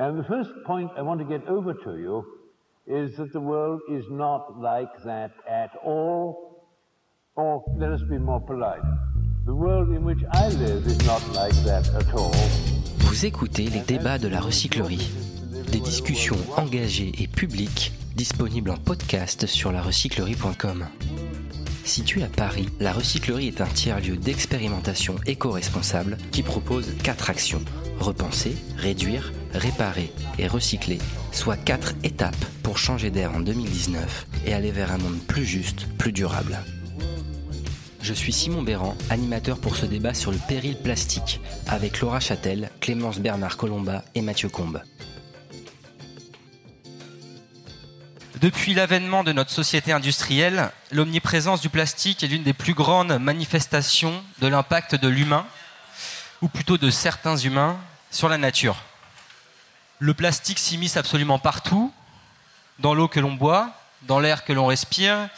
And the first point I want to get over to you is that the world is not like that at all. Or let us be more polite. The world in which I live is not like that at all. Vous écoutez les débats de la recyclerie. Des discussions engagées et publiques disponibles en podcast sur larecyclerie.com. Située à Paris, la recyclerie est un tiers-lieu d'expérimentation éco-responsable qui propose quatre actions repenser, réduire, réparer et recycler, soit quatre étapes pour changer d'air en 2019 et aller vers un monde plus juste, plus durable. Je suis Simon Béran, animateur pour ce débat sur le péril plastique, avec Laura Châtel, Clémence Bernard Colomba et Mathieu Combe. Depuis l'avènement de notre société industrielle, l'omniprésence du plastique est l'une des plus grandes manifestations de l'impact de l'humain, ou plutôt de certains humains, sur la nature. Le plastique s'immisce absolument partout, dans l'eau que l'on boit, dans l'air que l'on respire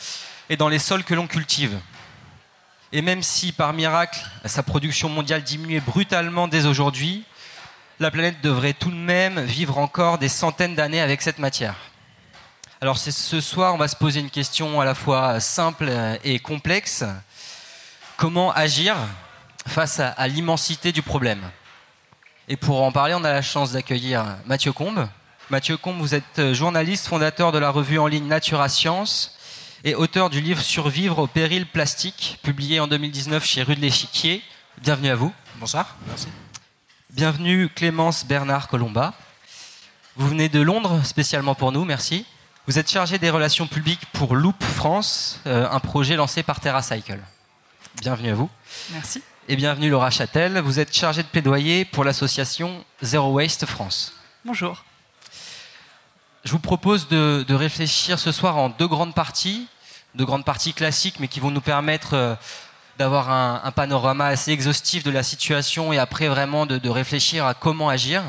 et dans les sols que l'on cultive. Et même si par miracle sa production mondiale diminuait brutalement dès aujourd'hui, la planète devrait tout de même vivre encore des centaines d'années avec cette matière. Alors ce soir, on va se poser une question à la fois simple et complexe. Comment agir face à, l'immensité du problème? Et pour en parler, on a la chance d'accueillir Mathieu Combe. Mathieu Combe, vous êtes journaliste, fondateur de la revue en ligne Natura Science et auteur du livre Survivre au péril plastique, publié en 2019 chez Rue de l'Échiquier. Bienvenue à vous. Bonsoir, merci. Bienvenue Clémence Bernard Colomba. Vous venez de Londres spécialement pour nous, merci. Vous êtes chargé des relations publiques pour Loop France, euh, un projet lancé par TerraCycle. Bienvenue à vous. Merci. Et bienvenue Laura Châtel. Vous êtes chargée de plaidoyer pour l'association Zero Waste France. Bonjour. Je vous propose de, réfléchir ce soir en deux grandes parties, deux grandes parties classiques, mais qui vont nous permettre euh, d'avoir un, panorama assez exhaustif de la situation et après vraiment de réfléchir à comment agir.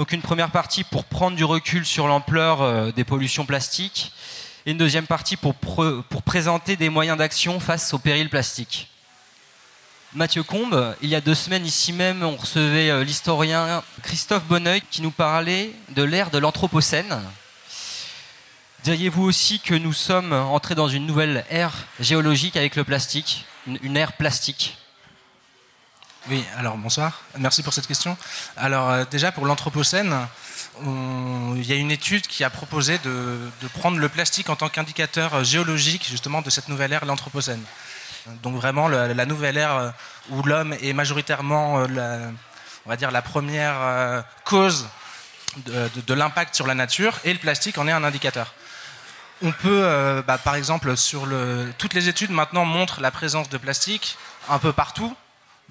Donc une première partie pour prendre du recul sur l'ampleur euh, des pollutions plastiques et une deuxième partie pour, pour présenter des moyens d'action face au péril plastique. Mathieu Combe, il y a deux semaines ici même, on recevait euh, l'historien Christophe Bonneuil qui nous parlait de l'ère de l'Anthropocène. Diriez-vous aussi que nous sommes entrés dans une nouvelle ère géologique avec le plastique, une ère plastique? Oui, alors bonsoir. Merci pour cette question. Alors euh, déjà pour l'Anthropocène, il y a une étude qui a proposé de, prendre le plastique en tant qu'indicateur euh, géologique justement de cette nouvelle ère, l'Anthropocène. Donc vraiment la, nouvelle ère euh, où l'homme est majoritairement, la, on va dire, la première cause de, l'impact sur la nature et le plastique en est un indicateur. On peut, bah, par exemple, sur le, toutes les études maintenant montrent la présence de plastique un peu partout,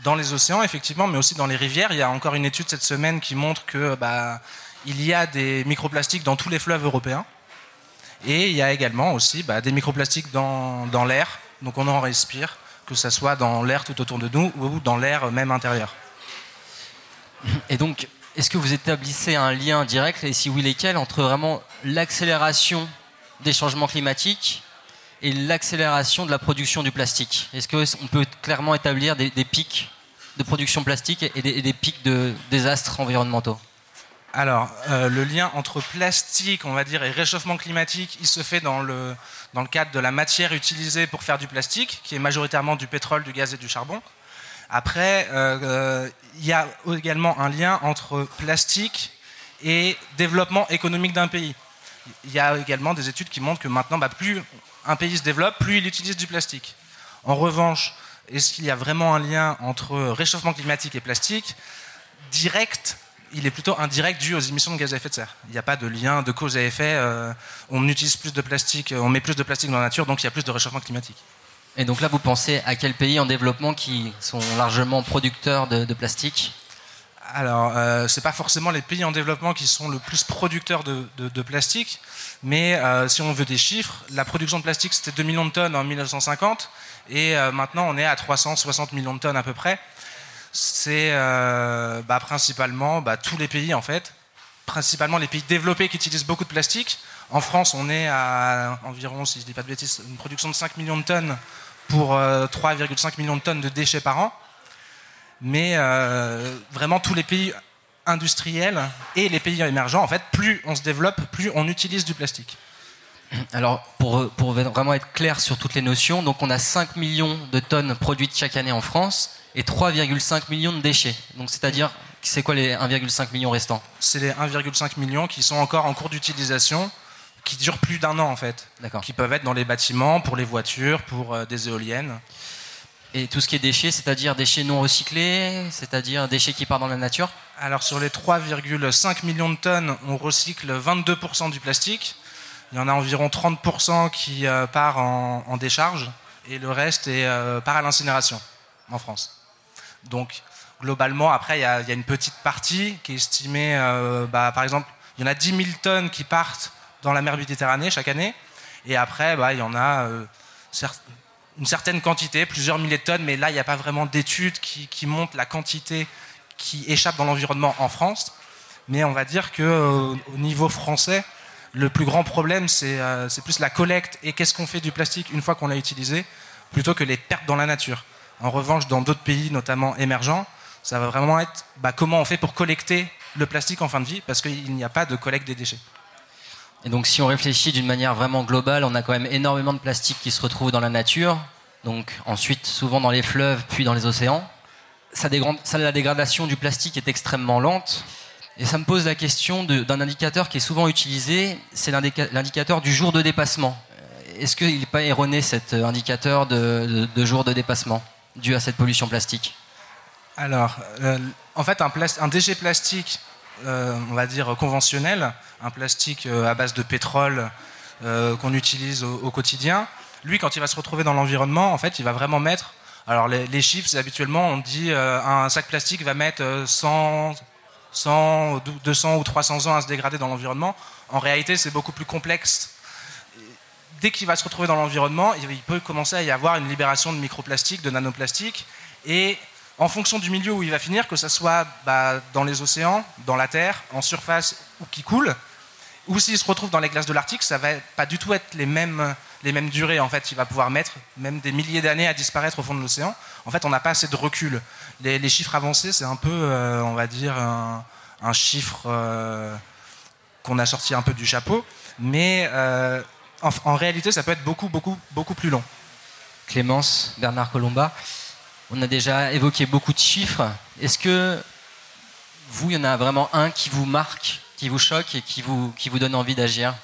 dans les océans, effectivement, mais aussi dans les rivières. Il y a encore une étude cette semaine qui montre que bah, il y a des microplastiques dans tous les fleuves européens. Et il y a également aussi bah, des microplastiques dans, dans l'air, donc on en respire, que ce soit dans l'air tout autour de nous ou dans l'air même intérieur. Et donc, est-ce que vous établissez un lien direct, et si oui, lesquels, entre vraiment l'accélération des changements climatiques et l'accélération de la production du plastique. Est-ce qu'on peut clairement établir des, pics de production plastique et des, pics de désastres environnementaux? Alors, euh, le lien entre plastique, on va dire, et réchauffement climatique, il se fait dans le, dans le cadre de la matière utilisée pour faire du plastique, qui est majoritairement du pétrole, du gaz et du charbon. Après, euh, euh, il y a également un lien entre plastique et développement économique d'un pays. Il y a également des études qui montrent que maintenant, bah, plus un pays se développe, plus il utilise du plastique. En revanche, est-ce qu'il y a vraiment un lien entre réchauffement climatique et plastique Direct, il est plutôt indirect dû aux émissions de gaz à effet de serre. Il n'y a pas de lien de cause à effet. Euh, on utilise plus de plastique, on met plus de plastique dans la nature, donc il y a plus de réchauffement climatique. Et donc là, vous pensez à quels pays en développement qui sont largement producteurs de plastique? Alors, euh, ce n'est pas forcément les pays en développement qui sont le plus producteurs de, plastique, mais euh, si on veut des chiffres, la production de plastique c'était 2 millions de tonnes en 1950, et euh, maintenant on est à 360 millions de tonnes à peu près. C'est bah, principalement bah, tous les pays en fait, principalement les pays développés qui utilisent beaucoup de plastique. En France, on est à environ, si je ne dis pas de bêtises, une production de 5 millions de tonnes pour 3,5 millions de tonnes de déchets par an mais euh, vraiment tous les pays industriels et les pays émergents, en fait, plus on se développe, plus on utilise du plastique. Alors, pour, pour vraiment être clair sur toutes les notions, donc on a 5 millions de tonnes produites chaque année en France et 3,5 millions de déchets. Donc, c'est-à-dire, c'est quoi les 1,5 millions restants? C'est les 1,5 millions qui sont encore en cours d'utilisation, qui durent plus d'un an en fait. D'accord. Qui peuvent être dans les bâtiments, pour les voitures, pour euh, des éoliennes. Et tout ce qui est déchets, c'est-à-dire déchets non recyclés, c'est-à-dire déchets qui partent dans la nature Alors sur les 3,5 millions de tonnes, on recycle 22% du plastique. Il y en a environ 30% qui euh, part en, décharge et le reste est, euh, part à l'incinération en France. Donc globalement, après, il y, a, une petite partie qui est estimée, euh, bah, par exemple, il y en a 10 000 tonnes qui partent dans la mer Méditerranée chaque année. Et après, bah, il y en a une certaine quantité, plusieurs milliers de tonnes, mais là, il n'y a pas vraiment d'études qui, montrent la quantité qui échappe dans l'environnement en France. Mais on va dire qu'au niveau français, le plus grand problème, euh, c'est plus la collecte et qu'est-ce qu'on fait du plastique une fois qu'on l'a utilisé, plutôt que les pertes dans la nature. En revanche, dans d'autres pays, notamment émergents, ça va vraiment être bah, comment on fait pour collecter le plastique en fin de vie, parce qu'il n'y a pas de collecte des déchets. Et donc, si on réfléchit d'une manière vraiment globale, on a quand même énormément de plastique qui se retrouve dans la nature, donc ensuite souvent dans les fleuves, puis dans les océans. Ça, la dégradation du plastique est extrêmement lente. Et ça me pose la question d'un indicateur qui est souvent utilisé, c'est l'indicateur du jour de dépassement. Euh, est-ce qu'il n'est pas erroné cet indicateur de, jour de dépassement dû à cette pollution plastique? Alors, euh, en fait, un, un, déchet plastique, euh, on va dire conventionnel, un plastique à base de pétrole qu'on utilise au, quotidien, lui, quand il va se retrouver dans l'environnement, en fait, il va vraiment mettre. Alors, les, les chiffres, habituellement, on dit un sac plastique va mettre 100 100, 200 ou 300 ans à se dégrader dans l'environnement. En réalité, c'est beaucoup plus complexe. Dès qu'il va se retrouver dans l'environnement, il peut commencer à y avoir une libération de microplastiques, de nanoplastiques. Et en fonction du milieu où il va finir, que ce soit bah, dans les océans, dans la terre, en surface ou qui coule, ou s'il se retrouve dans les glaces de l'Arctique, ça va pas du tout être les mêmes, les mêmes durées. En fait, il va pouvoir mettre même des milliers d'années à disparaître au fond de l'océan. En fait, on n'a pas assez de recul. Les, chiffres avancés, c'est un peu, euh, on va dire, un, chiffre euh, qu'on a sorti un peu du chapeau, mais euh, en, réalité, ça peut être beaucoup, beaucoup, beaucoup plus long. Clémence, Bernard Colomba, on a déjà évoqué beaucoup de chiffres. Est-ce que vous, il y en a vraiment un qui vous marque qui vous choque et qui vous, donne envie d'agir?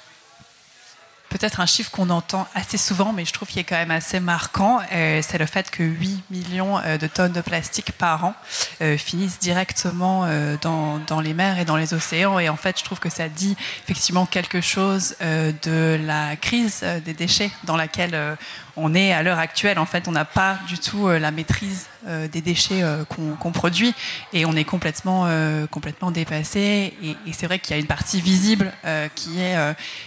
Peut-être un chiffre qu'on entend assez souvent, mais je trouve qu'il est quand même assez marquant, euh, c'est le fait que 8 millions euh, de tonnes de plastique par an euh, finissent directement dans, dans, les mers et dans les océans. Et en fait, je trouve que ça dit effectivement quelque chose de la crise des déchets dans laquelle on est à l'heure actuelle. En fait, on n'a pas du tout la maîtrise euh, des déchets euh, qu'on produit et on est complètement, euh, complètement dépassé. Et, c'est vrai qu'il y a une partie visible qui est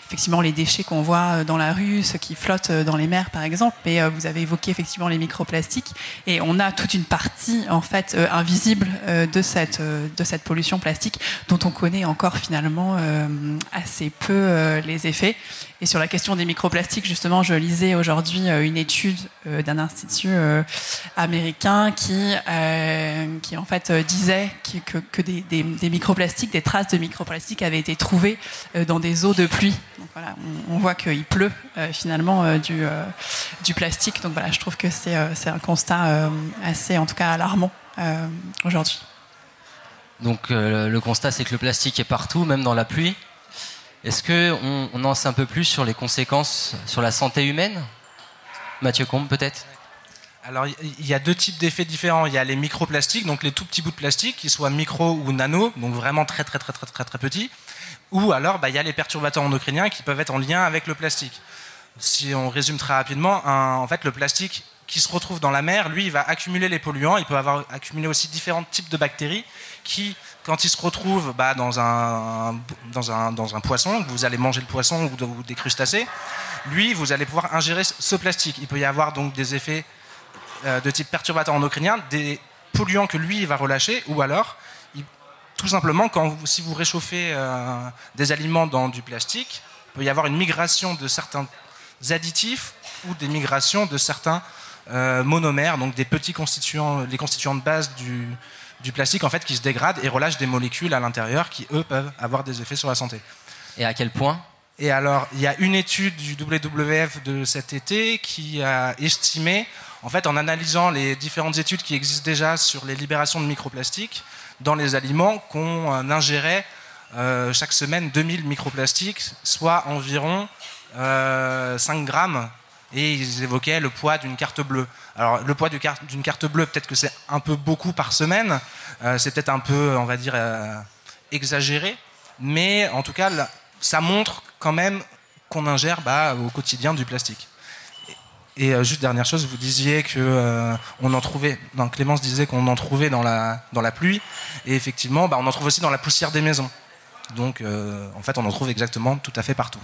effectivement les déchets qu'on voit dans la rue, ceux qui flottent dans les mers par exemple. Mais vous avez évoqué effectivement les microplastiques et on a toute une partie en fait invisible de, cette, de cette pollution plastique dont on connaît encore finalement assez peu les effets. Et sur la question des microplastiques, justement, je lisais aujourd'hui une étude d'un institut américain qui, euh, qui en fait euh, disait que, que des, microplastiques, des traces de microplastiques avaient été trouvées euh, dans des eaux de pluie. Donc voilà, on, voit qu'il pleut finalement du, du plastique. Donc voilà, je trouve que c'est un constat assez, en tout cas, alarmant aujourd'hui. Donc le constat, c'est que le plastique est partout, même dans la pluie. Est-ce qu'on on en sait un peu plus sur les conséquences sur la santé humaine? Mathieu Combe, peut-être alors, il y a deux types d'effets différents. Il y a les microplastiques, donc les tout petits bouts de plastique, qu'ils soient micro ou nano, donc vraiment très très très très très très petits. Ou alors, bah, il y a les perturbateurs endocriniens qui peuvent être en lien avec le plastique. Si on résume très rapidement, en fait, le plastique qui se retrouve dans la mer, lui, il va accumuler les polluants. Il peut avoir accumulé aussi différents types de bactéries qui, quand ils se retrouvent bah, dans, un, dans, un, dans un poisson, vous allez manger le poisson ou des crustacés, lui, vous allez pouvoir ingérer ce plastique. Il peut y avoir donc des effets euh, de type perturbateur endocrinien, des polluants que lui va relâcher, ou alors, tout simplement, quand si vous réchauffez euh, des aliments dans du plastique, il peut y avoir une migration de certains additifs ou des migrations de certains euh, monomères, donc des petits constituants, les constituants de base du, du plastique en fait qui se dégrade et relâche des molécules à l'intérieur qui eux peuvent avoir des effets sur la santé. Et à quel point Et alors, il y a une étude du WWF de cet été qui a estimé, en fait, en analysant les différentes études qui existent déjà sur les libérations de microplastiques dans les aliments, qu'on euh, ingérait euh, chaque semaine 2000 microplastiques, soit environ 5 euh, grammes et ils évoquaient le poids d'une carte bleue. Alors le poids d'une carte bleue, peut-être que c'est un peu beaucoup par semaine, c'est peut-être un peu, on va dire, exagéré, mais en tout cas, ça montre quand même qu'on ingère bah, au quotidien du plastique. Et juste dernière chose, vous disiez que on en trouvait. Clémence disait qu'on en trouvait dans la dans la pluie, et effectivement, bah, on en trouve aussi dans la poussière des maisons. Donc, en fait, on en trouve exactement tout à fait partout.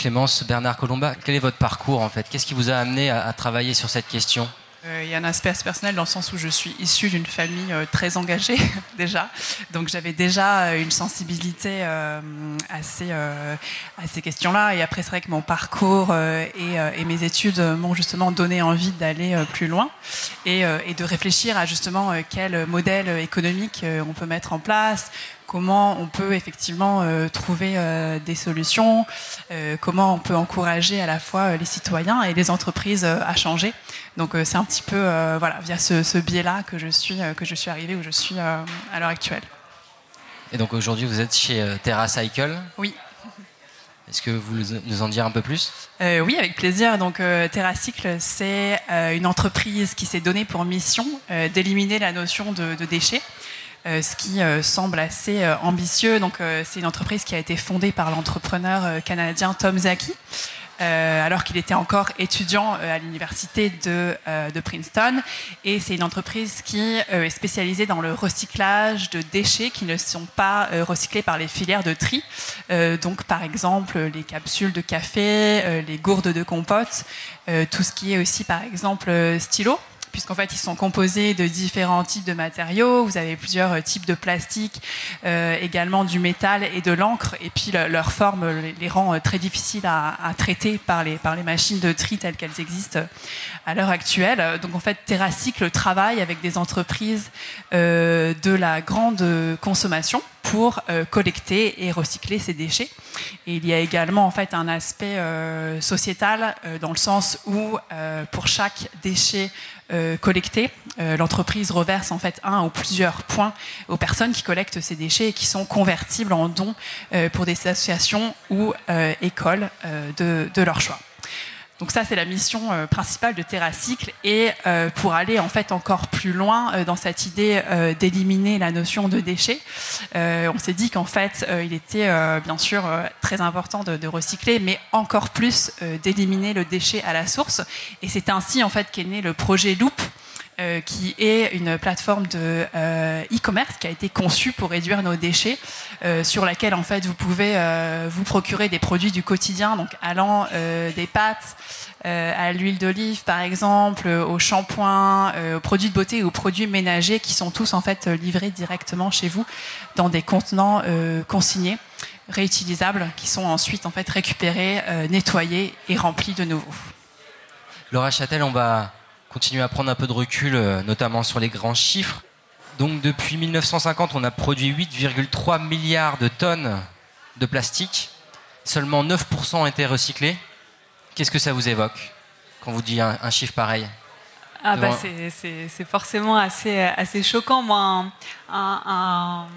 Clémence Bernard Colomba, quel est votre parcours en fait? Qu'est-ce qui vous a amené à, travailler sur cette question? euh, il y a un aspect personnel dans le sens où je suis issue d'une famille euh, très engagée déjà, donc j'avais déjà euh, une sensibilité à, ces, à ces questions-là. Et après, c'est vrai que mon parcours et, mes études m'ont justement donné envie d'aller plus loin et, et, de réfléchir à justement quel modèle économique on peut mettre en place, comment on peut effectivement euh, trouver euh, des solutions, euh, comment on peut encourager à la fois les citoyens et les entreprises à changer. Donc c'est un petit peu voilà, via ce, biais-là que je suis que je suis arrivée où je suis à l'heure actuelle. Et donc aujourd'hui vous êtes chez TerraCycle Oui. Est-ce que vous nous en dire un peu plus? Oui, avec plaisir. Donc TerraCycle, c'est une entreprise qui s'est donnée pour mission d'éliminer la notion de déchets. Euh, ce qui euh, semble assez euh, ambitieux. Donc, c'est une entreprise qui a été fondée par l'entrepreneur canadien Tom Zaki. alors qu'il était encore étudiant à l'université de, de, Princeton. Et c'est une entreprise qui est spécialisée dans le recyclage de déchets qui ne sont pas recyclés par les filières de tri. donc, par exemple, les capsules de café, les gourdes de compote, tout ce qui est aussi, par exemple, stylo puisqu'en fait ils sont composés de différents types de matériaux. Vous avez plusieurs euh, types de plastique, euh, également du métal et de l'encre, et puis leur forme les, rend euh, très difficiles à, traiter par les, par les machines de tri telles qu'elles existent à l'heure actuelle. Donc en fait, TerraCycle travaille avec des entreprises de la grande consommation pour collecter et recycler ces déchets. Et il y a également en fait un aspect sociétal dans le sens où pour chaque déchet euh, collectés. Euh, l'entreprise reverse en fait un ou plusieurs points aux personnes qui collectent ces déchets et qui sont convertibles en dons euh, pour des associations ou écoles de, de leur choix. Donc ça, c'est la mission euh, principale de TerraCycle. Et euh, pour aller en fait encore plus loin euh, dans cette idée d'éliminer la notion de déchets, on s'est dit qu'en fait, il était bien sûr très important de, de, recycler, mais encore plus d'éliminer le déchet à la source. Et c'est ainsi en fait qu'est né le projet Loop, euh, qui est une plateforme de euh, e-commerce qui a été conçue pour réduire nos déchets, euh, sur laquelle en fait vous pouvez vous procurer des produits du quotidien, donc allant des pâtes à l'huile d'olive par exemple, aux shampoings, aux produits de beauté, aux produits ménagers qui sont tous en fait livrés directement chez vous dans des contenants consignés réutilisables qui sont ensuite en fait récupérés, nettoyés et remplis de nouveau. Laura Châtel, on va continuer à prendre un peu de recul, euh, notamment sur les grands chiffres. Donc depuis 1950, on a produit 8,3 milliards de tonnes de plastique. Seulement 9% ont été recyclés. Qu'est-ce que ça vous évoque quand vous dites un, chiffre pareil? Ah bah c'est forcément assez, assez choquant. Moi,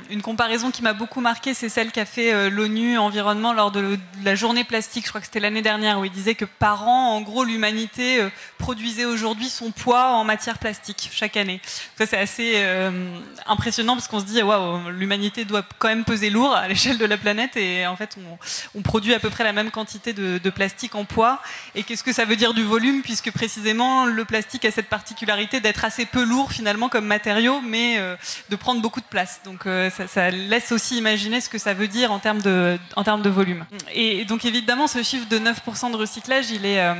une comparaison qui m'a beaucoup marqué, c'est celle qu'a fait euh, l'ONU Environnement lors de, la journée plastique, je crois que c'était l'année dernière, où il disait que par an, en gros, l'humanité euh, produisait aujourd'hui son poids en matière plastique chaque année. Ça, c'est assez euh, impressionnant parce qu'on se dit, waouh, l'humanité doit quand même peser lourd à l'échelle de la planète et en fait, on, produit à peu près la même quantité de, de plastique en poids. Et qu'est-ce que ça veut dire du volume, puisque précisément, le plastique a cette particularité d'être assez peu lourd finalement comme matériau, mais de prendre beaucoup de place. Donc euh, ça, laisse aussi imaginer ce que ça veut dire en termes de, en termes de volume. Et donc évidemment, ce chiffre de 9% de recyclage, il est... Euh,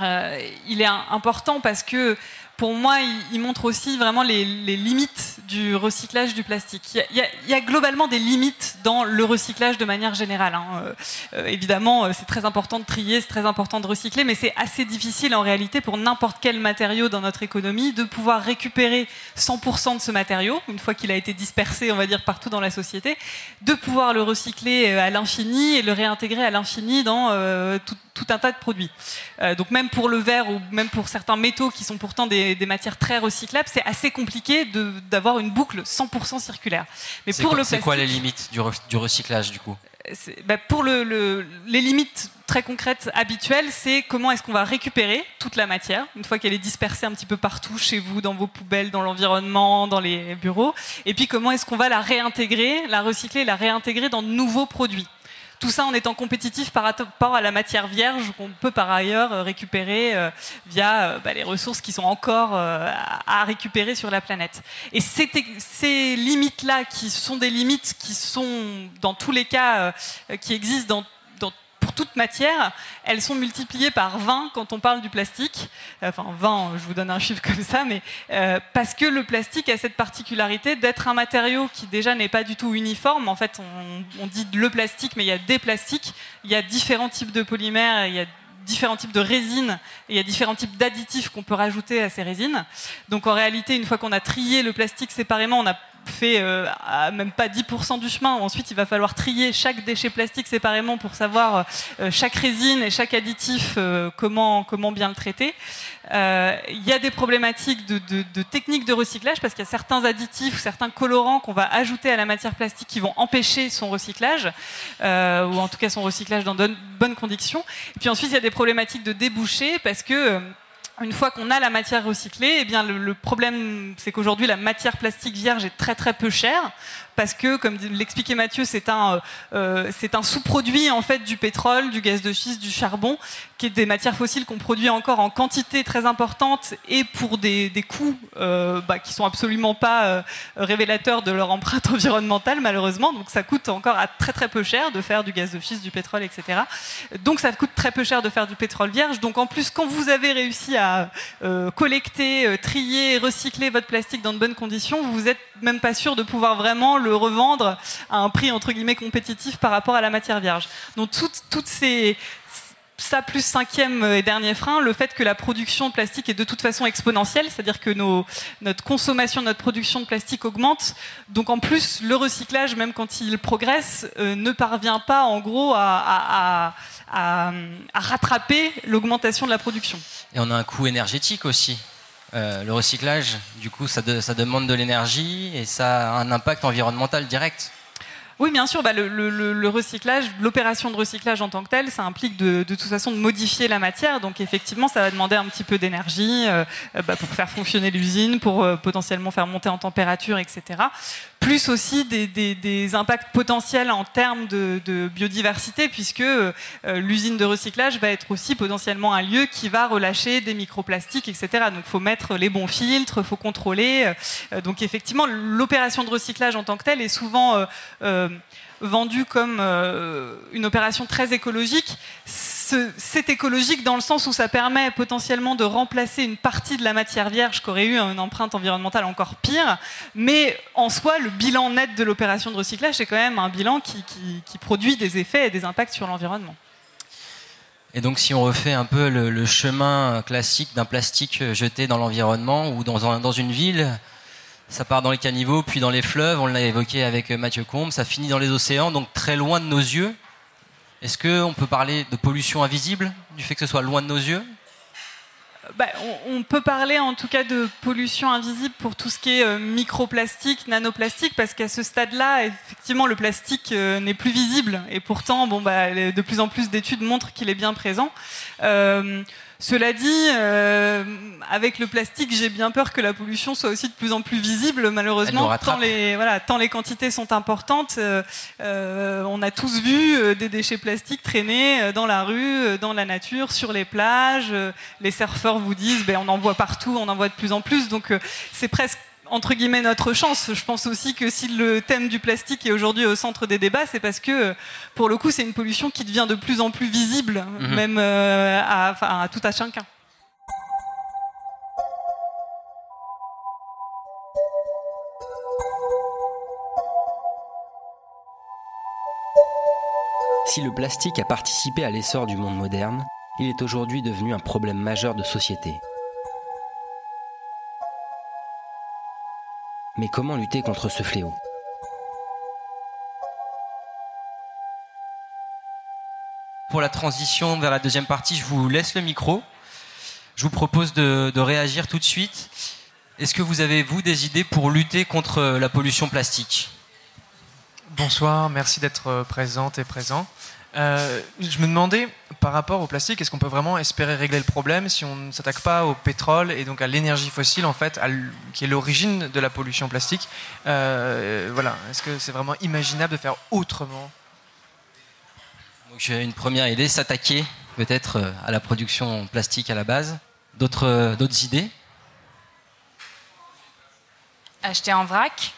euh, il est important parce que pour moi, il, montre aussi vraiment les, limites du recyclage du plastique. Il y, a, globalement des limites dans le recyclage de manière générale. Hein. Euh, euh, évidemment, c'est très important de trier, c'est très important de recycler, mais c'est assez difficile en réalité pour n'importe quel matériau dans notre économie de pouvoir récupérer 100% de ce matériau, une fois qu'il a été dispersé, on va dire, partout dans la société, de pouvoir le recycler à l'infini et le réintégrer à l'infini dans tout, un tas de produits. donc même pour le verre ou même pour certains métaux qui sont pourtant des, matières très recyclables, c'est assez compliqué d'avoir une boucle 100% circulaire. Mais pour le c'est quoi les limites du, recyclage du coup? Bah, pour le, les limites très concrètes habituelles, c'est comment est-ce qu'on va récupérer toute la matière, une fois qu'elle est dispersée un petit peu partout chez vous, dans vos poubelles, dans l'environnement, dans les bureaux, et puis comment est-ce qu'on va la réintégrer, la recycler, la réintégrer dans de nouveaux produits. Tout ça en étant compétitif par rapport à la matière vierge qu'on peut par ailleurs euh, récupérer euh, via euh, bah, les ressources qui sont encore à récupérer sur la planète. Et ces limites-là, qui sont des limites qui sont dans tous les cas, qui existent dans pour toute matière, elles sont multipliées par 20 quand on parle du plastique. Enfin, 20, je vous donne un chiffre comme ça, mais euh, parce que le plastique a cette particularité d'être un matériau qui déjà n'est pas du tout uniforme. En fait, on, dit le plastique, mais il y a des plastiques, il y a différents types de polymères, il y a différents types de résines et il y a différents types d'additifs qu'on peut rajouter à ces résines. Donc en réalité, une fois qu'on a trié le plastique séparément, on a fait euh, même pas 10% du chemin. Ensuite, il va falloir trier chaque déchet plastique séparément pour savoir euh, chaque résine et chaque additif euh, comment, comment bien le traiter. Il y a des problématiques de, de, techniques de recyclage parce qu'il y a certains additifs ou certains colorants qu'on va ajouter à la matière plastique qui vont empêcher son recyclage ou en tout cas son recyclage dans de bonnes conditions. Et puis ensuite, il y a des problématiques de débouché parce que une fois qu'on a la matière recyclée, eh bien le, problème, c'est qu'aujourd'hui la matière plastique vierge est très très peu chère parce que, comme l'expliquait Mathieu, c'est un, euh, c'est un sous-produit en fait du pétrole, du gaz de schiste, du charbon, qui est des matières fossiles qu'on produit encore en quantité très importante et pour des, coûts euh, bah, qui sont absolument pas euh, révélateurs de leur empreinte environnementale malheureusement. Donc ça coûte encore à très très peu cher de faire du gaz de schiste, du pétrole, etc. Donc ça coûte très peu cher de faire du pétrole vierge. Donc en plus, quand vous avez réussi à euh, collecter, trier, recycler votre plastique dans de bonnes conditions, vous n'êtes même pas sûr de pouvoir vraiment le revendre à un prix entre guillemets compétitif par rapport à la matière vierge. Donc toutes, toutes ces ça plus cinquième et dernier frein, le fait que la production de plastique est de toute façon exponentielle, c'est-à-dire que nos, notre consommation, notre production de plastique augmente. Donc en plus, le recyclage, même quand il progresse, euh, ne parvient pas en gros à, à, à rattraper l'augmentation de la production. Et on a un coût énergétique aussi. Euh, le recyclage, du coup, ça, ça demande de l'énergie et ça a un impact environnemental direct. Oui, bien sûr. Bah, le, recyclage, l'opération de recyclage en tant que telle, ça implique de, toute façon de modifier la matière. Donc effectivement, ça va demander un petit peu d'énergie euh, bah, pour faire fonctionner l'usine, pour euh, potentiellement faire monter en température, etc plus aussi des, impacts potentiels en termes de, biodiversité, puisque euh, l'usine de recyclage va être aussi potentiellement un lieu qui va relâcher des microplastiques, etc. Donc il faut mettre les bons filtres, il faut contrôler. Euh, donc effectivement, l'opération de recyclage en tant que telle est souvent euh, vendu comme une opération très écologique. C'est écologique dans le sens où ça permet potentiellement de remplacer une partie de la matière vierge qui aurait eu une empreinte environnementale encore pire. Mais en soi, le bilan net de l'opération de recyclage, c'est quand même un bilan qui, produit des effets et des impacts sur l'environnement. Et donc, si on refait un peu le, chemin classique d'un plastique jeté dans l'environnement ou dans, dans, une ville, ça part dans les caniveaux, puis dans les fleuves, on l'a évoqué avec Mathieu Combe, ça finit dans les océans, donc très loin de nos yeux. Est-ce qu'on peut parler de pollution invisible, du fait que ce soit loin de nos yeux? Bah, on, peut parler en tout cas de pollution invisible pour tout ce qui est euh, microplastique, nanoplastique, parce qu'à ce stade-là, effectivement, le plastique euh, n'est plus visible. Et pourtant, bon, bah, de plus en plus d'études montrent qu'il est bien présent. Euh, cela dit, euh, avec le plastique, j'ai bien peur que la pollution soit aussi de plus en plus visible, malheureusement, tant les, voilà, tant les quantités sont importantes. Euh, euh, on a tous vu des déchets plastiques traîner dans la rue, dans la nature, sur les plages. les surfeurs vous disent, ben, on en voit partout, on en voit de plus en plus. Donc c'est presque entre guillemets notre chance. Je pense aussi que si le thème du plastique est aujourd'hui au centre des débats, c'est parce que pour le coup, c'est une pollution qui devient de plus en plus visible, mhm. même euh, à, à, tout à chacun. Si le plastique a participé à l'essor du monde moderne, il est aujourd'hui devenu un problème majeur de société. Mais comment lutter contre ce fléau? Pour la transition vers la deuxième partie, je vous laisse le micro. Je vous propose de, de réagir tout de suite. Est-ce que vous avez, vous, des idées pour lutter contre la pollution plastique? Bonsoir, merci d'être présente et présent. Euh, je me demandais, par rapport au plastique, est-ce qu'on peut vraiment espérer régler le problème si on ne s'attaque pas au pétrole et donc à l'énergie fossile, en fait, qui est l'origine de la pollution plastique? Euh, Voilà, est-ce que c'est vraiment imaginable de faire autrement? J'ai une première idée, s'attaquer peut-être à la production plastique à la base. D'autres, d'autres idées? Acheter en vrac?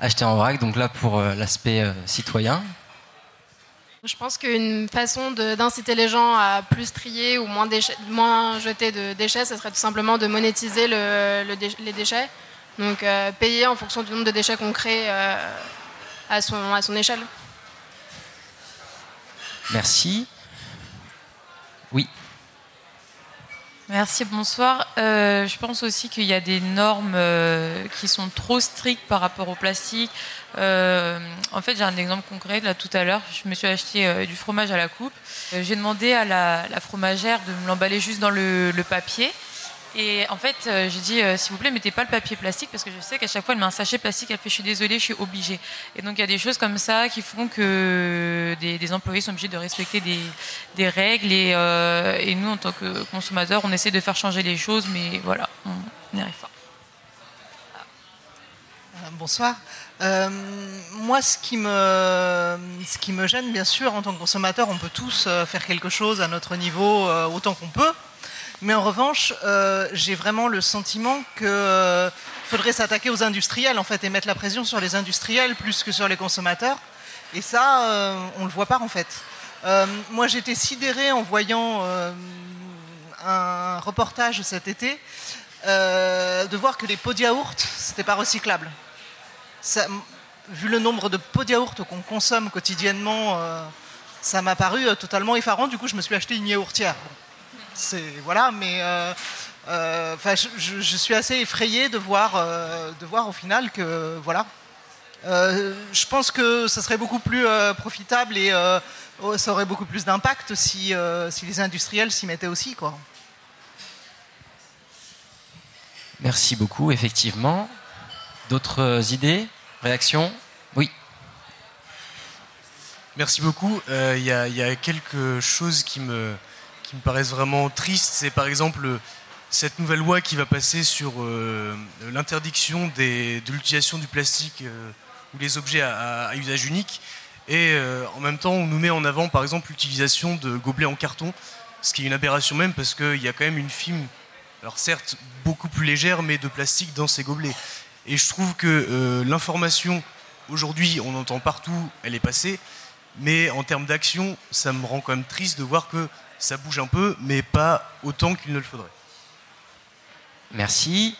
Acheter en vrac, donc là pour l'aspect citoyen. Je pense qu'une façon d'inciter les gens à plus trier ou moins, moins jeter de déchets, ce serait tout simplement de monétiser le, les déchets. Donc euh, payer en fonction du nombre de déchets qu'on crée euh, à, son, à son échelle. Merci. Oui. Merci, bonsoir. Euh, je pense aussi qu'il y a des normes euh, qui sont trop strictes par rapport au plastique. Euh, en fait, j'ai un exemple concret. Là, tout à l'heure, je me suis acheté euh, du fromage à la coupe. Euh, j'ai demandé à la, fromagère de me l'emballer juste dans le, papier. Et en fait, j'ai dit, s'il vous plaît, mettez pas le papier plastique parce que je sais qu'à chaque fois, elle met un sachet plastique. Elle fait, je suis désolée, je suis obligée. Et donc, il y a des choses comme ça qui font que des, employés sont obligés de respecter des, règles. Et, nous, en tant que consommateurs, on essaie de faire changer les choses, mais voilà, on n'y arrive pas. Bonsoir. Euh, moi, ce qui, me, gêne, bien sûr, en tant que consommateur, on peut tous faire quelque chose à notre niveau euh, autant qu'on peut. Mais en revanche, euh, j'ai vraiment le sentiment qu'il euh, faudrait s'attaquer aux industriels en fait et mettre la pression sur les industriels plus que sur les consommateurs. Et ça, euh, on le voit pas en fait. moi, j'étais sidérée en voyant un reportage cet été de voir que les pots de yaourt, c'était pas recyclable. Vu le nombre de pots de yaourt qu'on consomme quotidiennement, ça m'a paru totalement effarant. Du coup, je me suis acheté une yaourtière. C'est voilà, mais euh, euh, je, suis assez effrayé de voir, euh, de voir au final que voilà. je pense que ça serait beaucoup plus profitable et ça aurait beaucoup plus d'impact si, si les industriels s'y mettaient aussi, quoi. Merci beaucoup, effectivement. D'autres idées, réactions? Oui. Merci beaucoup. Il euh, y, a quelque chose qui me, qui vraiment tristes, c'est par exemple cette nouvelle loi qui va passer sur euh, l'interdiction de l'utilisation du plastique euh, ou les objets à, usage unique. Et euh, en même temps, on nous met en avant par exemple l'utilisation de gobelets en carton, ce qui est une aberration même parce qu'il y a quand même une film, alors certes beaucoup plus légère, mais de plastique dans ces gobelets. Et je trouve que l'information, aujourd'hui, on entend partout, elle est passée, mais en termes d'action, ça me rend quand même triste de voir que ça bouge un peu, mais pas autant qu'il ne le faudrait. Merci.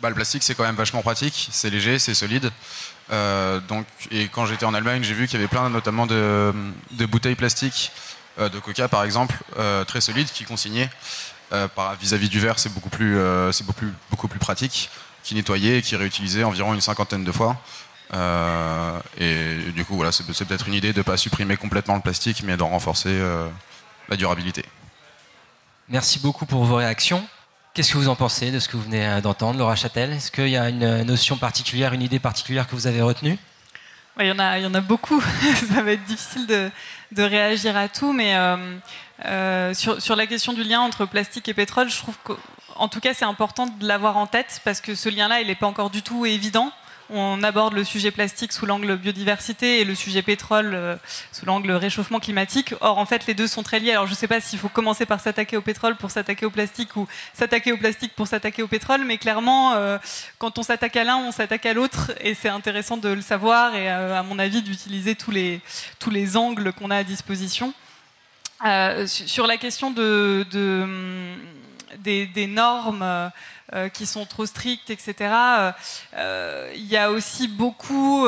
Bah, le plastique, c'est quand même vachement pratique, c'est léger, c'est solide. Euh, donc, et quand j'étais en Allemagne, j'ai vu qu'il y avait plein notamment de, de bouteilles plastiques, euh, de coca par exemple, euh, très solides, qui consignaient. Euh, vis-à-vis -vis du verre, c'est beaucoup, plus, euh, beaucoup, plus, beaucoup plus pratique, qui nettoyait et qui réutilisait environ une cinquantaine de fois. Euh, et du coup, voilà, c'est peut-être une idée de ne pas supprimer complètement le plastique, mais d'en renforcer la durabilité. Merci beaucoup pour vos réactions. Qu'est-ce que vous en pensez de ce que vous venez d'entendre, Laura Châtel? Est-ce qu'il y a une notion particulière, une idée particulière que vous avez retenue? Il y, en a, il y en a beaucoup. Ça va être difficile de, de réagir à tout, mais euh, euh, sur, sur, la question du lien entre plastique et pétrole, je trouve qu'en tout cas, c'est important de l'avoir en tête parce que ce lien-là, il n'est pas encore du tout évident on aborde le sujet plastique sous l'angle biodiversité et le sujet pétrole euh, sous l'angle réchauffement climatique. Or, en fait, les deux sont très liés. Alors, je ne sais pas s'il faut commencer par s'attaquer au pétrole pour s'attaquer au plastique ou s'attaquer au plastique pour s'attaquer au pétrole, mais clairement, euh, quand on s'attaque à l'un, on s'attaque à l'autre, et c'est intéressant de le savoir et, euh, à mon avis, d'utiliser tous les, tous les angles qu'on a à disposition. Sur la question de, de des, normes euh, qui sont trop strictes, etc. Euh, il y a aussi beaucoup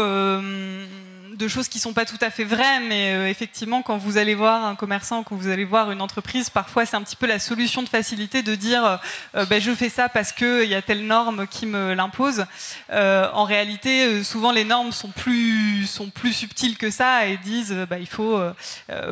de choses qui sont pas tout à fait vraies, mais euh, effectivement, quand vous allez voir un commerçant, quand vous allez voir une entreprise, parfois c'est un petit peu la solution de facilité de dire euh, ben, je fais ça parce qu'il y a telle norme qui me l'impose. en réalité, souvent les normes sont plus, sont plus subtiles que ça et disent ben, il faut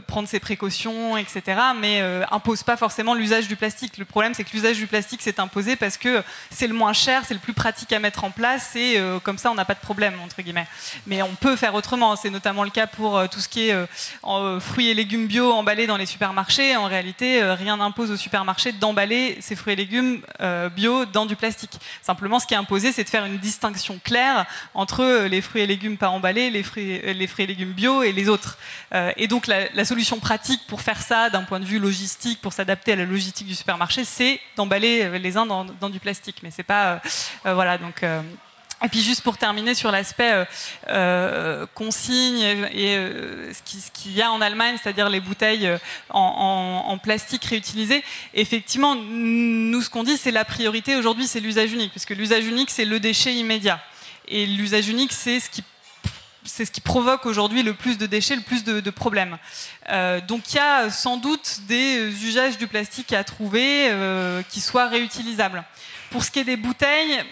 prendre ses précautions, etc. Mais imposent pas forcément l'usage du plastique. Le problème, c'est que l'usage du plastique s'est imposé parce que c'est le moins cher, c'est le plus pratique à mettre en place et comme ça, on n'a pas de problème, entre guillemets. Mais on peut faire autrement. C'est notamment le cas pour euh, tout ce qui est euh, euh, fruits et légumes bio emballés dans les supermarchés. En réalité, rien n'impose aux supermarchés d'emballer ces fruits et légumes bio dans du plastique. Simplement, ce qui est imposé, c'est de faire une distinction claire entre les fruits et légumes pas emballés, les fruits, les fruits et légumes bio et les autres. et donc, la, solution pratique pour faire ça, d'un point de vue logistique, pour s'adapter à la logistique du supermarché, c'est d'emballer les uns dans, du plastique. Mais c'est pas, voilà, donc. Et puis juste pour terminer sur l'aspect euh, euh consigne et euh, ce qu'il y a en Allemagne, c'est-à-dire les bouteilles en, plastique réutilisé, effectivement, nous ce qu'on dit, c'est la priorité aujourd'hui, c'est l'usage unique, parce que l'usage unique, c'est le déchet immédiat. Et l'usage unique, c'est ce qui provoque aujourd'hui le plus de déchets, le plus de, problèmes. Donc il y a sans doute des usages du plastique à trouver qui soient réutilisables. Pour ce qui est des bouteilles,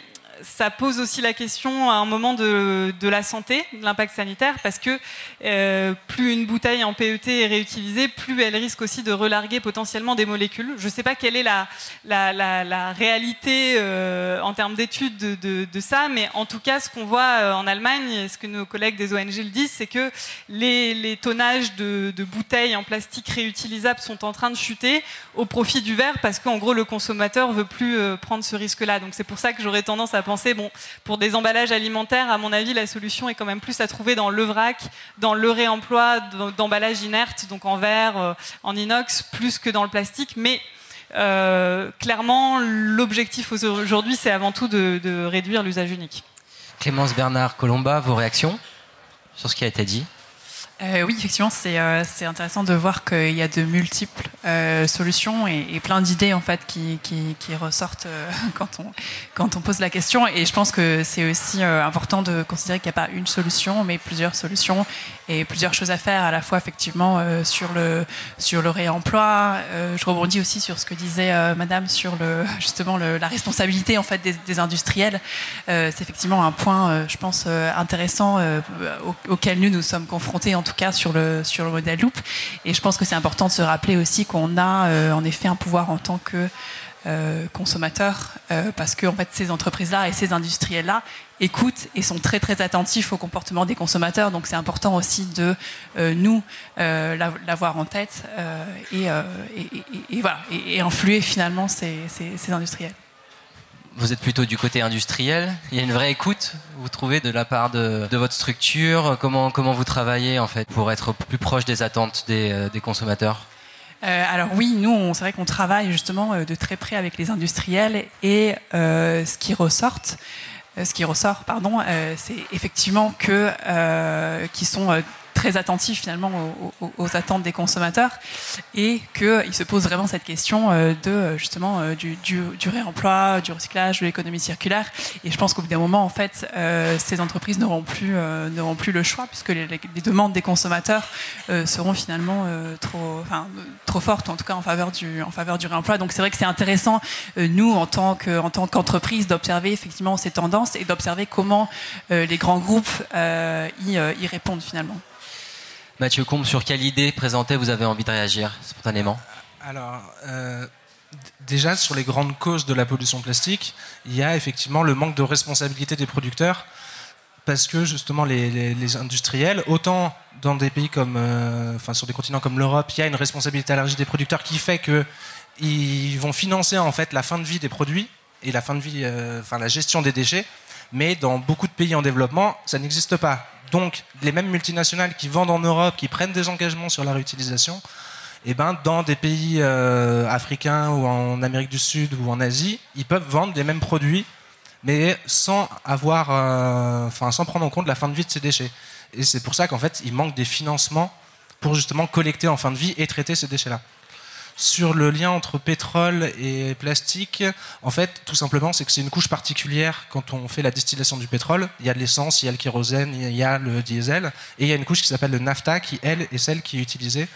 ça pose aussi la question à un moment de, la santé, de l'impact sanitaire, parce que euh, plus une bouteille en PET est réutilisée, plus elle risque aussi de relarguer potentiellement des molécules. Je ne sais pas quelle est la, réalité euh, en termes d'études de, ça, mais en tout cas, ce qu'on voit euh, en Allemagne, ce que nos collègues des ONG le disent, c'est que les, tonnages de, bouteilles en plastique réutilisables sont en train de chuter au profit du verre, parce qu'en gros, le consommateur veut plus prendre ce risque-là. Donc c'est pour ça que j'aurais tendance à bon, pour des emballages alimentaires, à mon avis, la solution est quand même plus à trouver dans le vrac, dans le réemploi d'emballages inertes, donc en verre, euh, en inox, plus que dans le plastique. Mais euh, clairement, l'objectif aujourd'hui, c'est avant tout de réduire l'usage unique. Clémence Bernard Colomba, vos réactions sur ce qui a été dit? Euh, oui, effectivement, euh, c'est intéressant de voir qu'il y a de multiples euh, solutions et, plein d'idées en fait qui, qui, ressortent quand, on, quand on pose la question. Et je pense que c'est aussi important de considérer qu'il n'y a pas une solution, mais plusieurs solutions et plusieurs choses à faire à la fois effectivement sur, le, sur le réemploi. je rebondis aussi sur ce que disait Madame sur le, justement la responsabilité en fait des, industriels. c'est effectivement un point, je pense, intéressant auquel nous nous sommes confrontés tout cas sur le, sur le modèle Loop. Et je pense que c'est important de se rappeler aussi qu'on a euh, en effet un pouvoir en tant que euh, consommateur, euh, parce que en fait, ces entreprises-là et ces industriels-là écoutent et sont très très attentifs au comportement des consommateurs. Donc c'est important aussi de nous l'avoir en tête et, et, voilà, et, influer finalement ces, ces industriels vous êtes plutôt du côté industriel. Il y a une vraie écoute, vous trouvez, de la part de, votre structure. Comment, comment vous travaillez, en fait, pour être plus proche des attentes des, euh, consommateurs? Euh, alors oui, nous, c'est vrai qu'on travaille justement euh, de très près avec les industriels et ce qui ressort, ce qui ressort, pardon, c'est effectivement que qui sont très attentif finalement aux, attentes des consommateurs et qu'il se pose vraiment cette question euh, de euh, justement euh, du, du, réemploi, du recyclage, de l'économie circulaire. Et je pense qu'au bout d'un moment, en fait, ces entreprises n'auront plus, plus le choix puisque les, demandes des consommateurs seront finalement trop, enfin, trop fortes, en tout cas en faveur du, en faveur du réemploi. Donc c'est vrai que c'est intéressant, nous, en tant, que, en tant qu'entreprise, d'observer effectivement ces tendances et d'observer comment les grands groupes y, y répondent finalement. Mathieu Combe, sur quelle idée présentée vous avez envie de réagir spontanément Alors, euh, déjà sur les grandes causes de la pollution plastique, il y a effectivement le manque de responsabilité des producteurs, parce que justement les, industriels, autant dans des pays comme, euh, enfin sur des continents comme l'Europe, il y a une responsabilité élargie des producteurs qui fait que ils vont financer en fait la fin de vie des produits et la fin de vie, euh, enfin la gestion des déchets. Mais dans beaucoup de pays en développement, ça n'existe pas. Donc, les mêmes multinationales qui vendent en Europe, qui prennent des engagements sur la réutilisation, eh ben, dans des pays euh, africains ou en Amérique du Sud ou en Asie, ils peuvent vendre les mêmes produits, mais sans avoir, euh, sans prendre en compte la fin de vie de ces déchets. Et c'est pour ça qu'en fait, il manque des financements pour justement collecter en fin de vie et traiter ces déchets-là. Sur le lien entre pétrole et plastique, en fait, tout simplement, c'est que c'est une couche particulière quand on fait la distillation du pétrole. Il y a de l'essence, il y a le kérosène, il y a le diesel, et il y a une couche qui s'appelle le naphtha, qui, elle, est celle qui est utilisée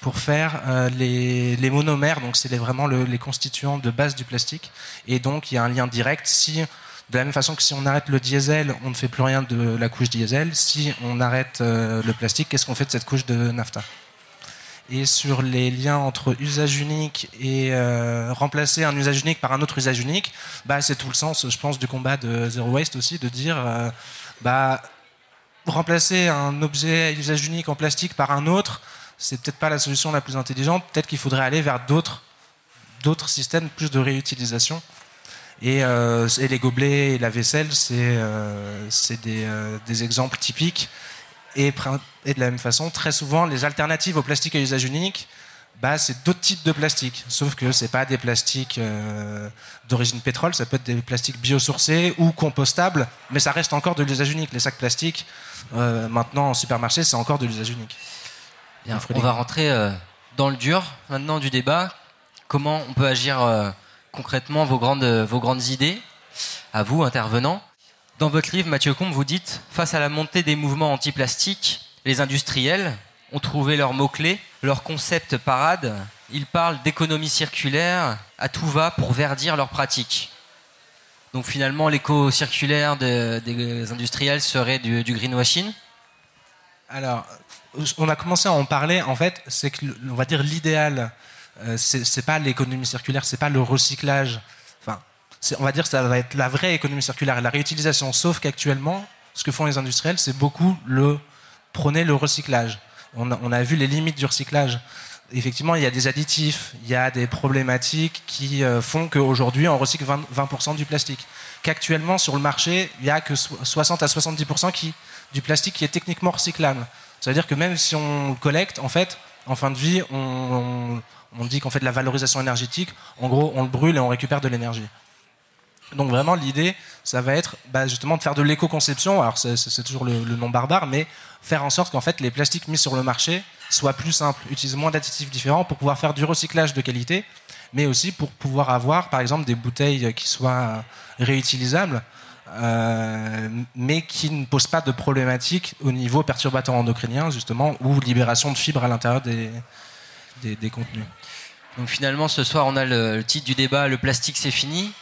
pour faire euh, les, monomères, donc c'est vraiment les constituants de base du plastique. Et donc, il y a un lien direct. Si de la même façon que si on arrête le diesel, on ne fait plus rien de la couche diesel. Si on arrête euh, le plastique, qu'est-ce qu'on fait de cette couche de naphtha? Et sur les liens entre usage unique et euh, remplacer un usage unique par un autre usage unique, bah, c'est tout le sens, je pense, du combat de Zero Waste aussi, de dire euh, bah, remplacer un objet à usage unique en plastique par un autre, c'est peut-être pas la solution la plus intelligente. Peut-être qu'il faudrait aller vers d'autres systèmes, plus de réutilisation. Euh, et, les gobelets et la vaisselle, c'est euh, euh, des, exemples typiques. Et, de la même façon, très souvent, les alternatives au plastique à usage unique, bah, c'est d'autres types de plastique. Sauf que ce pas des plastiques d'origine pétrole, ça peut être des plastiques biosourcés ou compostables, mais ça reste encore de l'usage unique. Les sacs plastiques, maintenant en supermarché, c'est encore de l'usage unique. on va rentrer dans le dur maintenant du débat. Comment on peut agir concrètement vos grandes, vos grandes idées, à vous, intervenants. Dans votre livre, Mathieu Combe, vous dites Face à la montée des mouvements anti-plastique, les industriels ont trouvé leurs mots-clés, leur concept parade. Ils parlent d'économie circulaire à tout va pour verdir leurs pratiques. Donc finalement, l'éco-circulaire des industriels serait du, du greenwashing? Alors, on a commencé à en parler. En fait, c'est que, on va dire, l'idéal euh, c'est pas l'économie circulaire, c'est pas le recyclage. On va dire que ça va être la vraie économie circulaire et la réutilisation. Sauf qu'actuellement, ce que font les industriels, c'est beaucoup le prôner le recyclage. On a, vu les limites du recyclage. Effectivement, il y a des additifs, il y a des problématiques qui euh, font qu'aujourd'hui, on recycle 20%, du plastique. Qu'actuellement, sur le marché, il n'y a que 60 à 70% qui, du plastique qui est techniquement recyclable. Ça veut dire que même si on collecte, en fait, en fin de vie, on on dit qu'on fait de la valorisation énergétique. En gros, on le brûle et on récupère de l'énergie. Donc vraiment, l'idée, ça va être bah, justement de faire de l'éco-conception. Alors c'est toujours le, nom barbare, mais faire en sorte qu'en fait les plastiques mis sur le marché soient plus simples, utilisent moins d'additifs différents pour pouvoir faire du recyclage de qualité, mais aussi pour pouvoir avoir, par exemple, des bouteilles qui soient réutilisables, euh, mais qui ne posent pas de problématiques au niveau perturbateur endocrinien, justement, ou libération de fibres à l'intérieur des, des contenus. Donc finalement, ce soir, on a le, titre du débat Le plastique, c'est fini.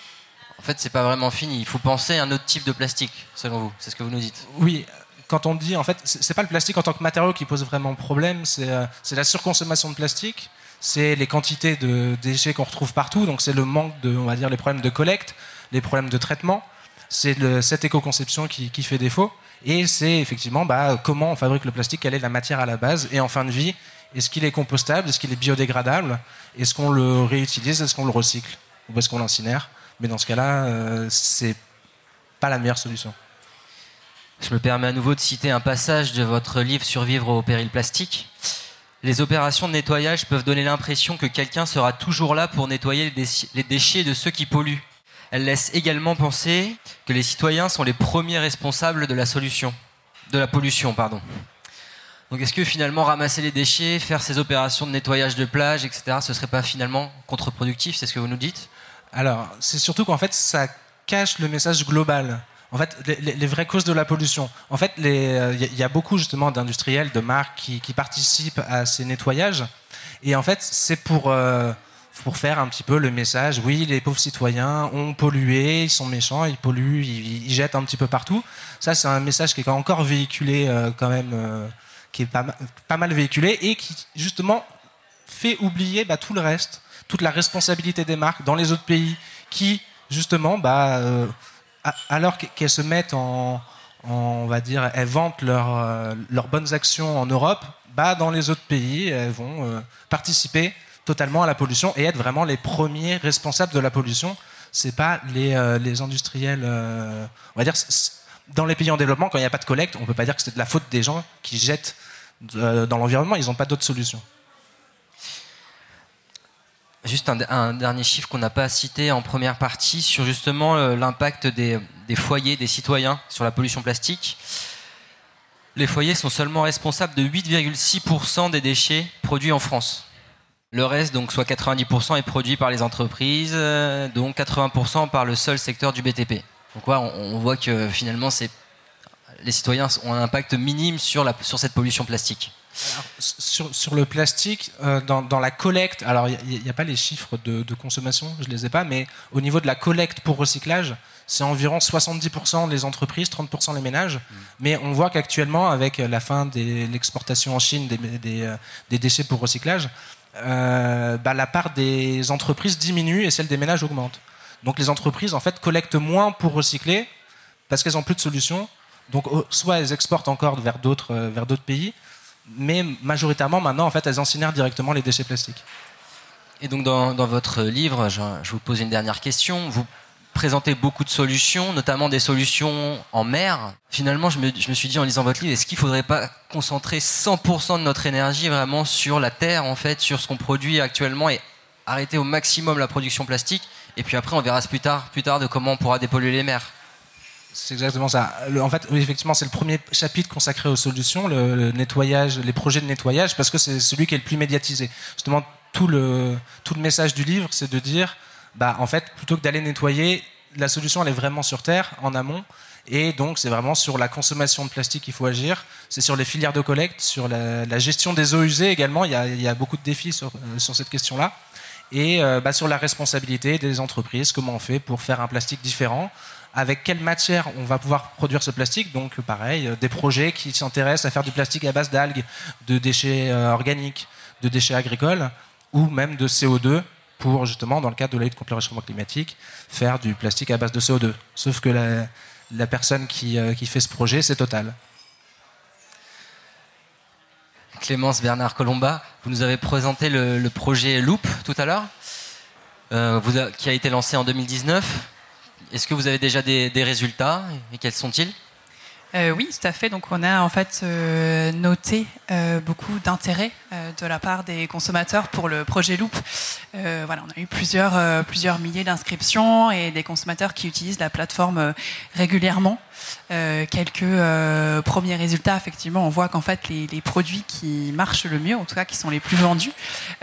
En fait, c'est pas vraiment fini. Il faut penser à un autre type de plastique, selon vous. C'est ce que vous nous dites. Oui. Quand on dit, en fait, c'est pas le plastique en tant que matériau qui pose vraiment problème, c'est euh, la surconsommation de plastique, c'est les quantités de déchets qu'on retrouve partout, donc c'est le manque de, on va dire, les problèmes de collecte, les problèmes de traitement, c'est cette éco-conception qui, qui, fait défaut, et c'est effectivement bah, comment on fabrique le plastique, quelle est la matière à la base, et en fin de vie, est-ce qu'il est compostable Est-ce qu'il est biodégradable Est-ce qu'on le réutilise Est-ce qu'on le recycle Ou est-ce qu'on l'incinère Mais dans ce cas-là, euh, c'est pas la meilleure solution. Je me permets à nouveau de citer un passage de votre livre Survivre au péril plastique. Les opérations de nettoyage peuvent donner l'impression que quelqu'un sera toujours là pour nettoyer les déchets de ceux qui polluent. Elles laissent également penser que les citoyens sont les premiers responsables de la solution, de la pollution, pardon. Donc est-ce que finalement ramasser les déchets, faire ces opérations de nettoyage de plage, etc., ce serait pas finalement contre-productif C'est ce que vous nous dites? Alors, c'est surtout qu'en fait, ça cache le message global. En fait, les, vraies causes de la pollution. En fait, il euh, y, a beaucoup justement d'industriels, de marques qui, participent à ces nettoyages. Et en fait, c'est pour, euh, pour faire un petit peu le message, oui, les pauvres citoyens ont pollué, ils sont méchants, ils polluent, ils, jettent un petit peu partout. Ça, c'est un message qui est encore véhiculé euh, quand même qui est pas, mal véhiculé et qui justement fait oublier bah, tout le reste, toute la responsabilité des marques dans les autres pays qui justement, bah, euh, alors qu'elles se mettent en, on va dire, elles vantent euh, leurs bonnes actions en Europe, bah, dans les autres pays, elles vont euh, participer totalement à la pollution et être vraiment les premiers responsables de la pollution. C'est pas les, les industriels, on va dire, dans les pays en développement, quand il n'y a pas de collecte, on ne peut pas dire que c'est de la faute des gens qui jettent dans l'environnement. Ils n'ont pas d'autre solution. Juste un, dernier chiffre qu'on n'a pas cité en première partie sur justement euh, l'impact des, foyers, des citoyens sur la pollution plastique. Les foyers sont seulement responsables de 8,6% des déchets produits en France. Le reste, donc soit 90%, est produit par les entreprises, euh, dont 80% par le seul secteur du BTP. Donc ouais, on, voit que finalement, les citoyens ont un impact minime sur cette pollution plastique. Sur, le plastique, euh, dans, la collecte, alors il n'y a, pas les chiffres de, consommation, je ne les ai pas, mais au niveau de la collecte pour recyclage, c'est environ 70% les entreprises, 30% les ménages. Mm. Mais on voit qu'actuellement, avec la fin de l'exportation en Chine des, euh, déchets pour recyclage, euh, bah, la part des entreprises diminue et celle des ménages augmente. Donc les entreprises en fait collectent moins pour recycler parce qu'elles n'ont plus de solutions. Donc soit elles exportent encore vers d'autres vers d'autres pays, mais majoritairement maintenant en fait elles incinèrent directement les déchets plastiques. Et donc dans, dans votre livre, je, je, vous pose une dernière question. Vous présenter beaucoup de solutions, notamment des solutions en mer. Finalement, je me, je me suis dit en lisant votre livre, est-ce qu'il ne faudrait pas concentrer 100% de notre énergie vraiment sur la terre, en fait, sur ce qu'on produit actuellement et arrêter au maximum la production plastique? Et puis après, on verra plus tard, plus tard de comment on pourra dépolluer les mers. C'est exactement ça. en fait, effectivement, c'est le premier chapitre consacré aux solutions, le, nettoyage, les projets de nettoyage, parce que c'est celui qui est le plus médiatisé. Justement, tout le, tout le message du livre, c'est de dire bah, en fait, plutôt que d'aller nettoyer, la solution, elle est vraiment sur Terre, en amont. Et donc, c'est vraiment sur la consommation de plastique qu'il faut agir. C'est sur les filières de collecte, sur la, gestion des eaux usées également. Il y a, beaucoup de défis sur, euh, cette question-là. Et euh, bah, sur la responsabilité des entreprises, comment on fait pour faire un plastique différent avec quelle matière on va pouvoir produire ce plastique. Donc, pareil, euh, des projets qui s'intéressent à faire du plastique à base d'algues, de déchets organiques, de déchets agricoles ou même de CO2 pour justement, dans le cadre de la lutte contre le réchauffement climatique, faire du plastique à base de CO2. Sauf que la, personne qui, euh, qui, fait ce projet, c'est Total. Clémence Bernard Colomba, vous nous avez présenté le, projet Loop tout à l'heure, euh, qui a été lancé en 2019. Est-ce que vous avez déjà des résultats et quels sont-ils? Euh, oui, tout à fait. Donc, on a en fait euh, noté euh, beaucoup d'intérêt de la part des consommateurs pour le projet Loop. voilà, on a eu plusieurs, plusieurs milliers d'inscriptions et des consommateurs qui utilisent la plateforme régulièrement. Euh, quelques euh, premiers résultats, effectivement, on voit qu'en fait les, produits qui marchent le mieux, en tout cas qui sont les plus vendus,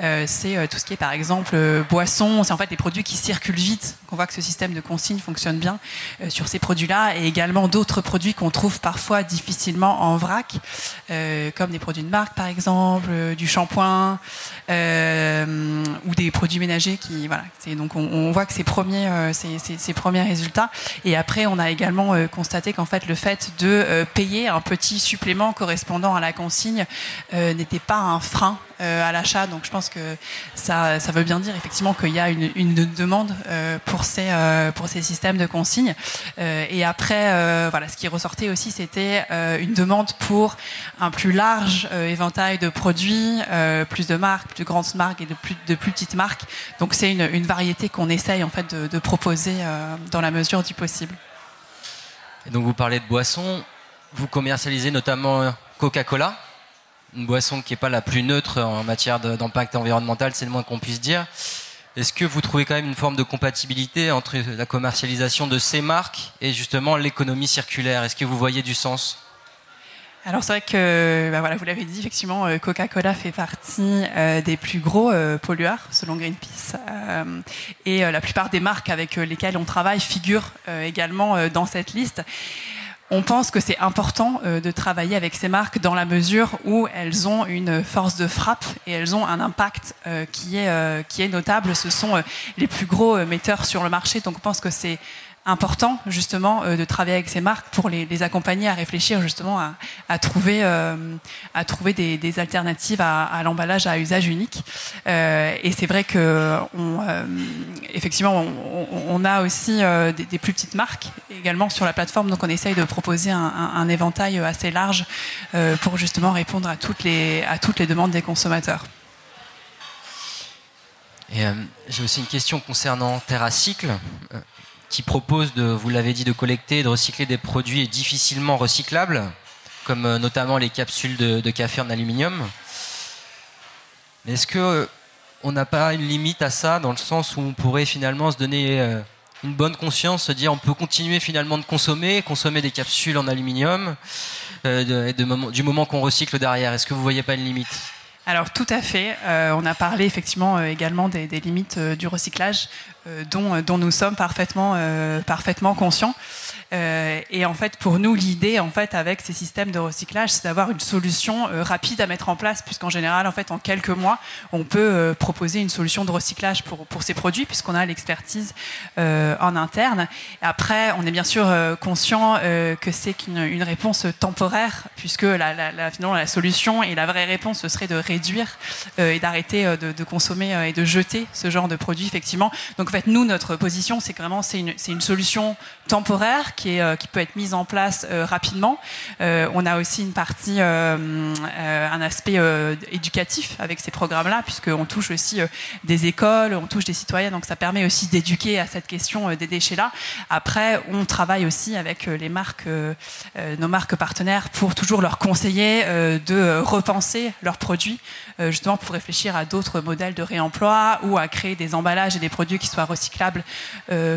euh, c'est tout ce qui est par exemple boisson, c'est en fait les produits qui circulent vite. On voit que ce système de consigne fonctionne bien sur ces produits-là et également d'autres produits qu'on trouve parfois difficilement en vrac, comme des produits de marque par exemple, du shampoing ou des produits ménagers qui voilà. Donc on, voit que ces premiers, ces premiers résultats et après on a également constaté qu'en fait le fait de euh, payer un petit supplément correspondant à la consigne euh, n'était pas un frein euh, à l'achat. Donc je pense que ça, ça veut bien dire effectivement qu'il y a une, demande pour, ces, pour ces systèmes de consigne. et après, voilà, ce qui ressortait aussi, c'était une demande pour un plus large éventail de produits, plus de marques, plus de grandes marques et de plus, de plus petites marques. Donc c'est une, variété qu'on essaye en fait de proposer dans la mesure du possible. Donc vous parlez de boissons, vous commercialisez notamment Coca-Cola, une boisson qui n'est pas la plus neutre en matière d'impact environnemental, c'est le moins qu'on puisse dire. Est-ce que vous trouvez quand même une forme de compatibilité entre la commercialisation de ces marques et justement l'économie circulaire? Est-ce que vous voyez du sens? Alors c'est vrai que, bah voilà, vous l'avez dit, effectivement, euh, Coca-Cola fait partie euh, des plus gros euh, pollueurs selon Greenpeace. et la plupart des marques avec lesquelles on travaille figurent également dans cette liste. On pense que c'est important de travailler avec ces marques dans la mesure où elles ont une force de frappe et elles ont un impact qui, est, qui est notable. Ce sont les plus gros metteurs sur le marché, donc on pense que c'est important justement euh, de travailler avec ces marques pour les, accompagner à réfléchir justement à, trouver, à trouver euh, des, alternatives à, l'emballage à usage unique. Euh, et c'est vrai que on, effectivement on, a aussi des, plus petites marques également sur la plateforme, donc on essaye de proposer un, éventail assez large pour justement répondre à toutes les, à toutes les demandes des consommateurs. Et j'ai aussi une question concernant TerraCycle qui propose, de, vous l'avez dit, de collecter et de recycler des produits difficilement recyclables, comme euh, notamment les capsules de, café en aluminium. Est-ce que euh, on n'a pas une limite à ça, dans le sens où on pourrait finalement se donner euh, une bonne conscience, se dire on peut continuer finalement de consommer, consommer des capsules en aluminium, du moment qu'on recycle derrière Est-ce que vous voyez pas une limite? Alors tout à fait. Euh, on a parlé effectivement euh, également des, limites euh, du recyclage dont, dont, nous sommes parfaitement, parfaitement conscients. Euh, et en fait, pour nous, l'idée, en fait, avec ces systèmes de recyclage, c'est d'avoir une solution euh, rapide à mettre en place, puisqu'en général, en fait, en quelques mois, on peut euh, proposer une solution de recyclage pour, ces produits, puisqu'on a l'expertise en interne. Après, on est bien sûr conscient que c'est une réponse temporaire, puisque la, finalement, la solution et la vraie réponse, ce serait de réduire et d'arrêter de, consommer et de jeter ce genre de produits, effectivement. Donc, en fait, nous, notre position, c'est vraiment, c'est une, solution temporaire euh, qui peut être mise en place euh, rapidement. Euh, on a aussi une partie, un aspect éducatif avec ces programmes-là, puisqu'on touche aussi des écoles, on touche des citoyens, donc ça permet aussi d'éduquer à cette question des déchets-là. Après, on travaille aussi avec les marques, nos marques partenaires pour toujours leur conseiller de repenser leurs produits, justement pour réfléchir à d'autres modèles de réemploi ou à créer des emballages et des produits qui soient recyclables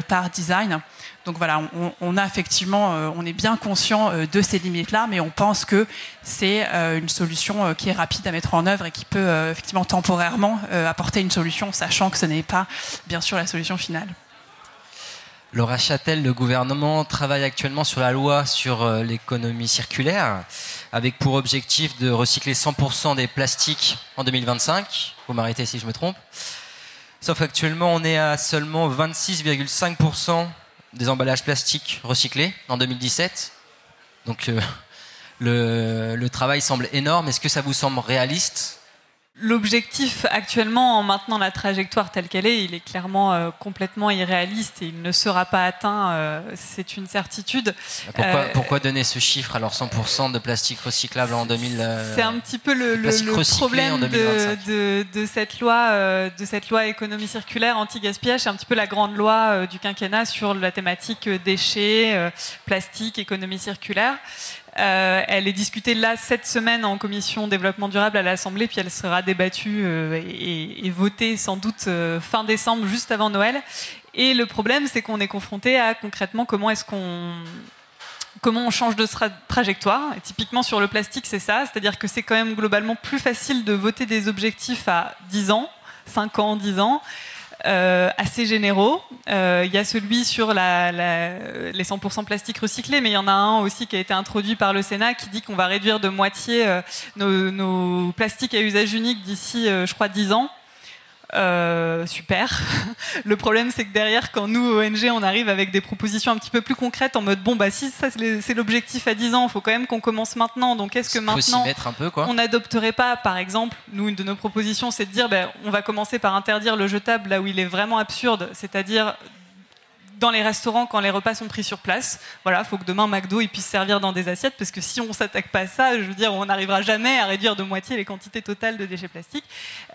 par design. Donc voilà, on, a effectivement, euh, on est bien conscient euh, de ces limites-là, mais on pense que c'est euh, une solution qui est rapide à mettre en œuvre et qui peut effectivement temporairement apporter une solution, sachant que ce n'est pas bien sûr la solution finale. Laura Châtel, le gouvernement travaille actuellement sur la loi sur l'économie circulaire, avec pour objectif de recycler 100% des plastiques en 2025. Vous m'arrêtez si je me trompe. Sauf qu'actuellement, on est à seulement 26,5% des emballages plastiques recyclés en 2017. Donc euh, le, le, travail semble énorme. Est-ce que ça vous semble réaliste? L'objectif actuellement, en maintenant la trajectoire telle qu'elle est, il est clairement euh, complètement irréaliste et il ne sera pas atteint, euh, c'est une certitude. Pourquoi, euh, pourquoi, donner ce chiffre alors 100% de plastique recyclable en 2000 C'est un petit peu le, le, problème de, de, de, cette loi, de cette loi économie circulaire anti-gaspillage. C'est un petit peu la grande loi du quinquennat sur la thématique déchets, plastique, économie circulaire. Euh, elle est discutée là cette semaine en commission développement durable à l'Assemblée, puis elle sera débattue euh, et, votée sans doute euh, fin décembre, juste avant Noël. Et le problème, c'est qu'on est confronté à concrètement comment est-ce qu'on comment on change de trajectoire. Et typiquement sur le plastique, c'est ça, c'est-à-dire que c'est quand même globalement plus facile de voter des objectifs à 10 ans, 5 ans, 10 ans, euh, assez généraux. Euh, il y a celui sur la, les 100% plastique recyclés, mais il y en a un aussi qui a été introduit par le Sénat qui dit qu'on va réduire de moitié euh, nos, nos, plastiques à usage unique d'ici, je crois, 10 ans. Euh, super. Le problème, c'est que derrière, quand nous, ONG, on arrive avec des propositions un petit peu plus concrètes en mode bon, bah si ça c'est l'objectif à 10 ans, il faut quand même qu'on commence maintenant. Donc est-ce que maintenant, un peu, quoi. on n'adopterait pas, par exemple, nous, une de nos propositions, c'est de dire ben, on va commencer par interdire le jetable là où il est vraiment absurde, c'est-à-dire dans les restaurants quand les repas sont pris sur place. Voilà, il faut que demain McDo il puisse servir dans des assiettes parce que si on s'attaque pas à ça, je veux dire, on n'arrivera jamais à réduire de moitié les quantités totales de déchets plastiques.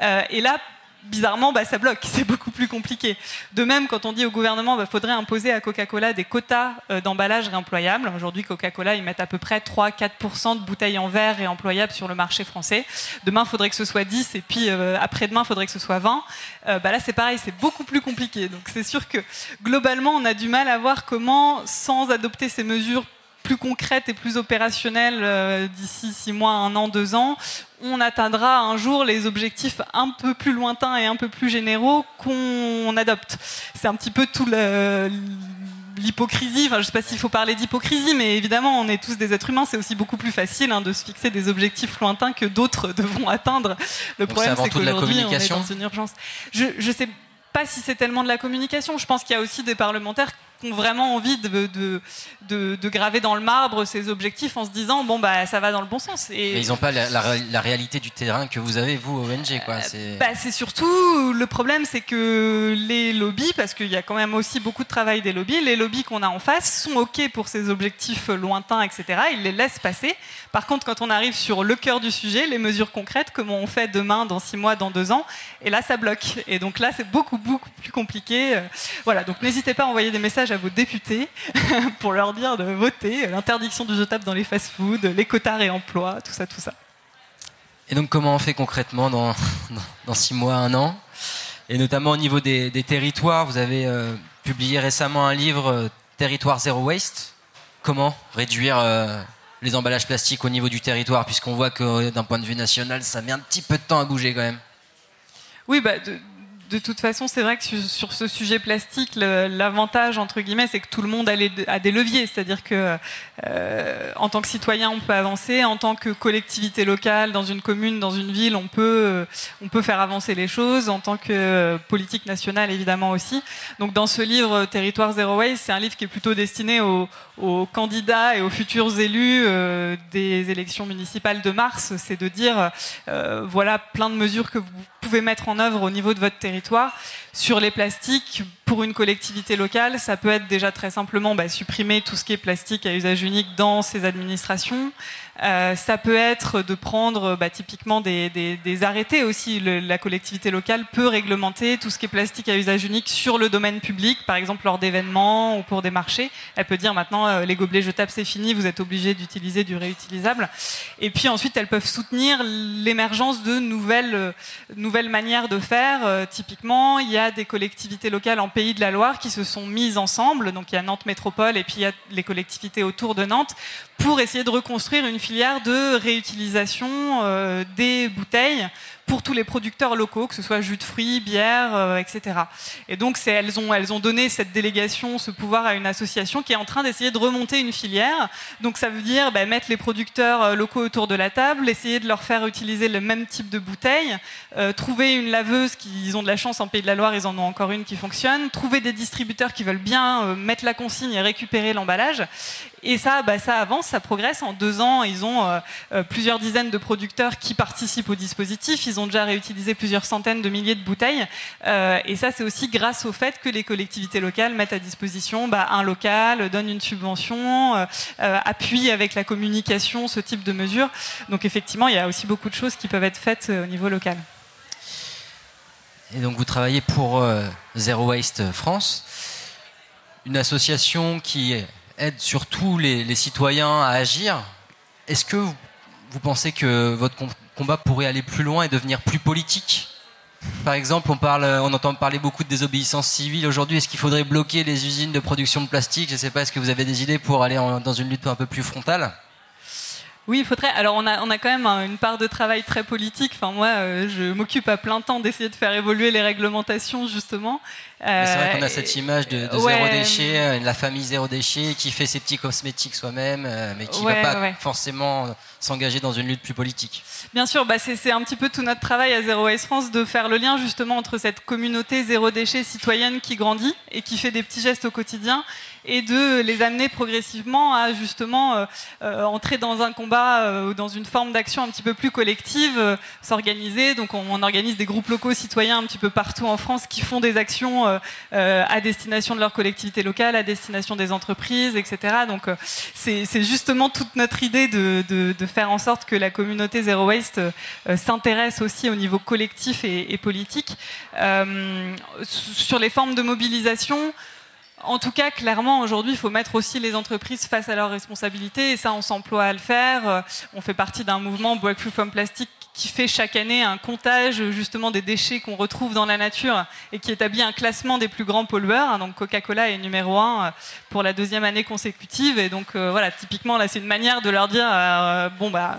Euh, et là, bizarrement, bah, ça bloque. C'est beaucoup plus compliqué. De même, quand on dit au gouvernement, il bah, faudrait imposer à Coca-Cola des quotas euh, d'emballage réemployables. Aujourd'hui, Coca-Cola, ils mettent à peu près 3-4% de bouteilles en verre réemployables sur le marché français. Demain, il faudrait que ce soit 10, et puis euh, après-demain, il faudrait que ce soit 20. Euh, bah, là, c'est pareil, c'est beaucoup plus compliqué. Donc, c'est sûr que globalement, on a du mal à voir comment, sans adopter ces mesures plus concrètes et plus opérationnelles d'ici 6 mois, 1 an, 2 ans, on atteindra un jour les objectifs un peu plus lointains et un peu plus généraux qu'on adopte. C'est un petit peu tout l'hypocrisie, enfin je ne sais pas s'il faut parler d'hypocrisie, mais évidemment on est tous des êtres humains, c'est aussi beaucoup plus facile hein, de se fixer des objectifs lointains que d'autres devront atteindre. Le problème c'est qu'aujourd'hui on est dans une urgence. Je ne sais pas si c'est tellement de la communication, je pense qu'il y a aussi des parlementaires ont vraiment envie de, de, graver dans le marbre ces objectifs en se disant bon bah ça va dans le bon sens. Et Mais ils n'ont pas la, réalité du terrain que vous avez vous ONG quoi. Euh, bah, c'est surtout le problème c'est que les lobbies parce qu'il y a quand même aussi beaucoup de travail des lobbies, les lobbies qu'on a en face sont ok pour ces objectifs lointains etc. Ils les laissent passer. Par contre quand on arrive sur le cœur du sujet, les mesures concrètes, comment on fait demain, dans six mois, dans deux ans, et là ça bloque. Et donc là c'est beaucoup beaucoup plus compliqué. Voilà donc n'hésitez pas à envoyer des messages à vos députés pour leur dire de voter l'interdiction du jetable dans les fast-foods, les quotas réemploi, tout ça, tout ça. Et donc comment on fait concrètement dans, dans six mois, un an? Et notamment au niveau des, territoires, vous avez euh, publié récemment un livre, euh, Territoire Zéro Waste. Comment réduire euh, les emballages plastiques au niveau du territoire, puisqu'on voit que d'un point de vue national, ça met un petit peu de temps à bouger quand même. Oui, bah, de toute façon, c'est vrai que sur, ce sujet plastique, l'avantage, entre guillemets, c'est que tout le monde a, des leviers. C'est-à-dire que, euh, en tant que citoyen, on peut avancer. En tant que collectivité locale, dans une commune, dans une ville, on peut, on peut faire avancer les choses. En tant que politique nationale, évidemment aussi. Donc, dans ce livre, Territoire Zero Waste, c'est un livre qui est plutôt destiné aux, candidats et aux futurs élus euh, des élections municipales de mars. C'est de dire, euh, voilà, plein de mesures que vous pouvez mettre en œuvre au niveau de votre territoire. Sur les plastiques, pour une collectivité locale, ça peut être déjà très simplement bah, supprimer tout ce qui est plastique à usage unique dans ses administrations. Euh, ça peut être de prendre bah, typiquement des, arrêtés aussi. la collectivité locale peut réglementer tout ce qui est plastique à usage unique sur le domaine public, par exemple lors d'événements ou pour des marchés. Elle peut dire maintenant euh, les gobelets jetables c'est fini, vous êtes obligé d'utiliser du réutilisable. Et puis ensuite elles peuvent soutenir l'émergence de nouvelles, euh, nouvelles manières de faire. typiquement, il y a des collectivités locales en Pays de la Loire qui se sont mises ensemble. Donc il y a Nantes Métropole et puis il y a les collectivités autour de Nantes pour essayer de reconstruire une filière de réutilisation euh, des bouteilles pour tous les producteurs locaux, que ce soit jus de fruits, bière, euh, etc. Et donc, elles ont, donné cette délégation, ce pouvoir à une association qui est en train d'essayer de remonter une filière. Donc, ça veut dire bah, mettre les producteurs euh, locaux autour de la table, essayer de leur faire utiliser le même type de bouteille, euh, trouver une laveuse, qu'ils ont de la chance en Pays de la Loire, ils en ont encore une qui fonctionne, trouver des distributeurs qui veulent bien mettre la consigne et récupérer l'emballage. Et ça, bah, ça avance, ça progresse. En deux ans, ils ont plusieurs dizaines de producteurs qui participent au dispositif. Ils ont déjà réutilisé plusieurs centaines de milliers de bouteilles. Euh, et ça, c'est aussi grâce au fait que les collectivités locales mettent à disposition bah, un local, donnent une subvention, euh, euh, appuient avec la communication ce type de mesures. Donc effectivement, il y a aussi beaucoup de choses qui peuvent être faites au niveau local. Et donc vous travaillez pour Zero Waste France, une association qui aide surtout les, les citoyens à agir. Est-ce que vous, vous pensez que votre combat pourrait aller plus loin et devenir plus politique. Par exemple, on, parle, on entend parler beaucoup de désobéissance civile aujourd'hui. Est-ce qu'il faudrait bloquer les usines de production de plastique? Je ne sais pas, est-ce que vous avez des idées pour aller dans une lutte un peu plus frontale? Oui, il faudrait. Alors, on a, on a quand même une part de travail très politique. Enfin, moi, euh, je m'occupe à plein temps d'essayer de faire évoluer les réglementations, justement. c'est vrai qu'on a euh, cette image de, zéro déchet, euh, la famille zéro déchet, qui fait ses petits cosmétiques soi-même, mais qui ne va pas forcément s'engager dans une lutte plus politique. Bien sûr, bah c'est un petit peu tout notre travail à Zero Waste France de faire le lien justement entre cette communauté zéro déchet citoyenne qui grandit et qui fait des petits gestes au quotidien et de les amener progressivement à justement euh, euh, entrer dans un combat euh, ou dans une forme d'action un petit peu plus collective, s'organiser. Donc on, organise des groupes locaux citoyens un petit peu partout en France qui font des actions à destination de leur collectivité locale, à destination des entreprises, etc. Donc c'est justement toute notre idée de, faire en sorte que la communauté Zero Waste s'intéresse aussi au niveau collectif et politique. sur les formes de mobilisation, en tout cas, clairement, aujourd'hui, il faut mettre aussi les entreprises face à leurs responsabilités, et ça, on s'emploie à le faire. Euh, on fait partie d'un mouvement Breakthrough from Plastic qui fait chaque année un comptage justement des déchets qu'on retrouve dans la nature et qui établit un classement des plus grands pollueurs. Donc Coca-Cola est numéro un euh, pour la deuxième année consécutive. Et donc euh, voilà, typiquement là, c'est une manière de leur dire bon bah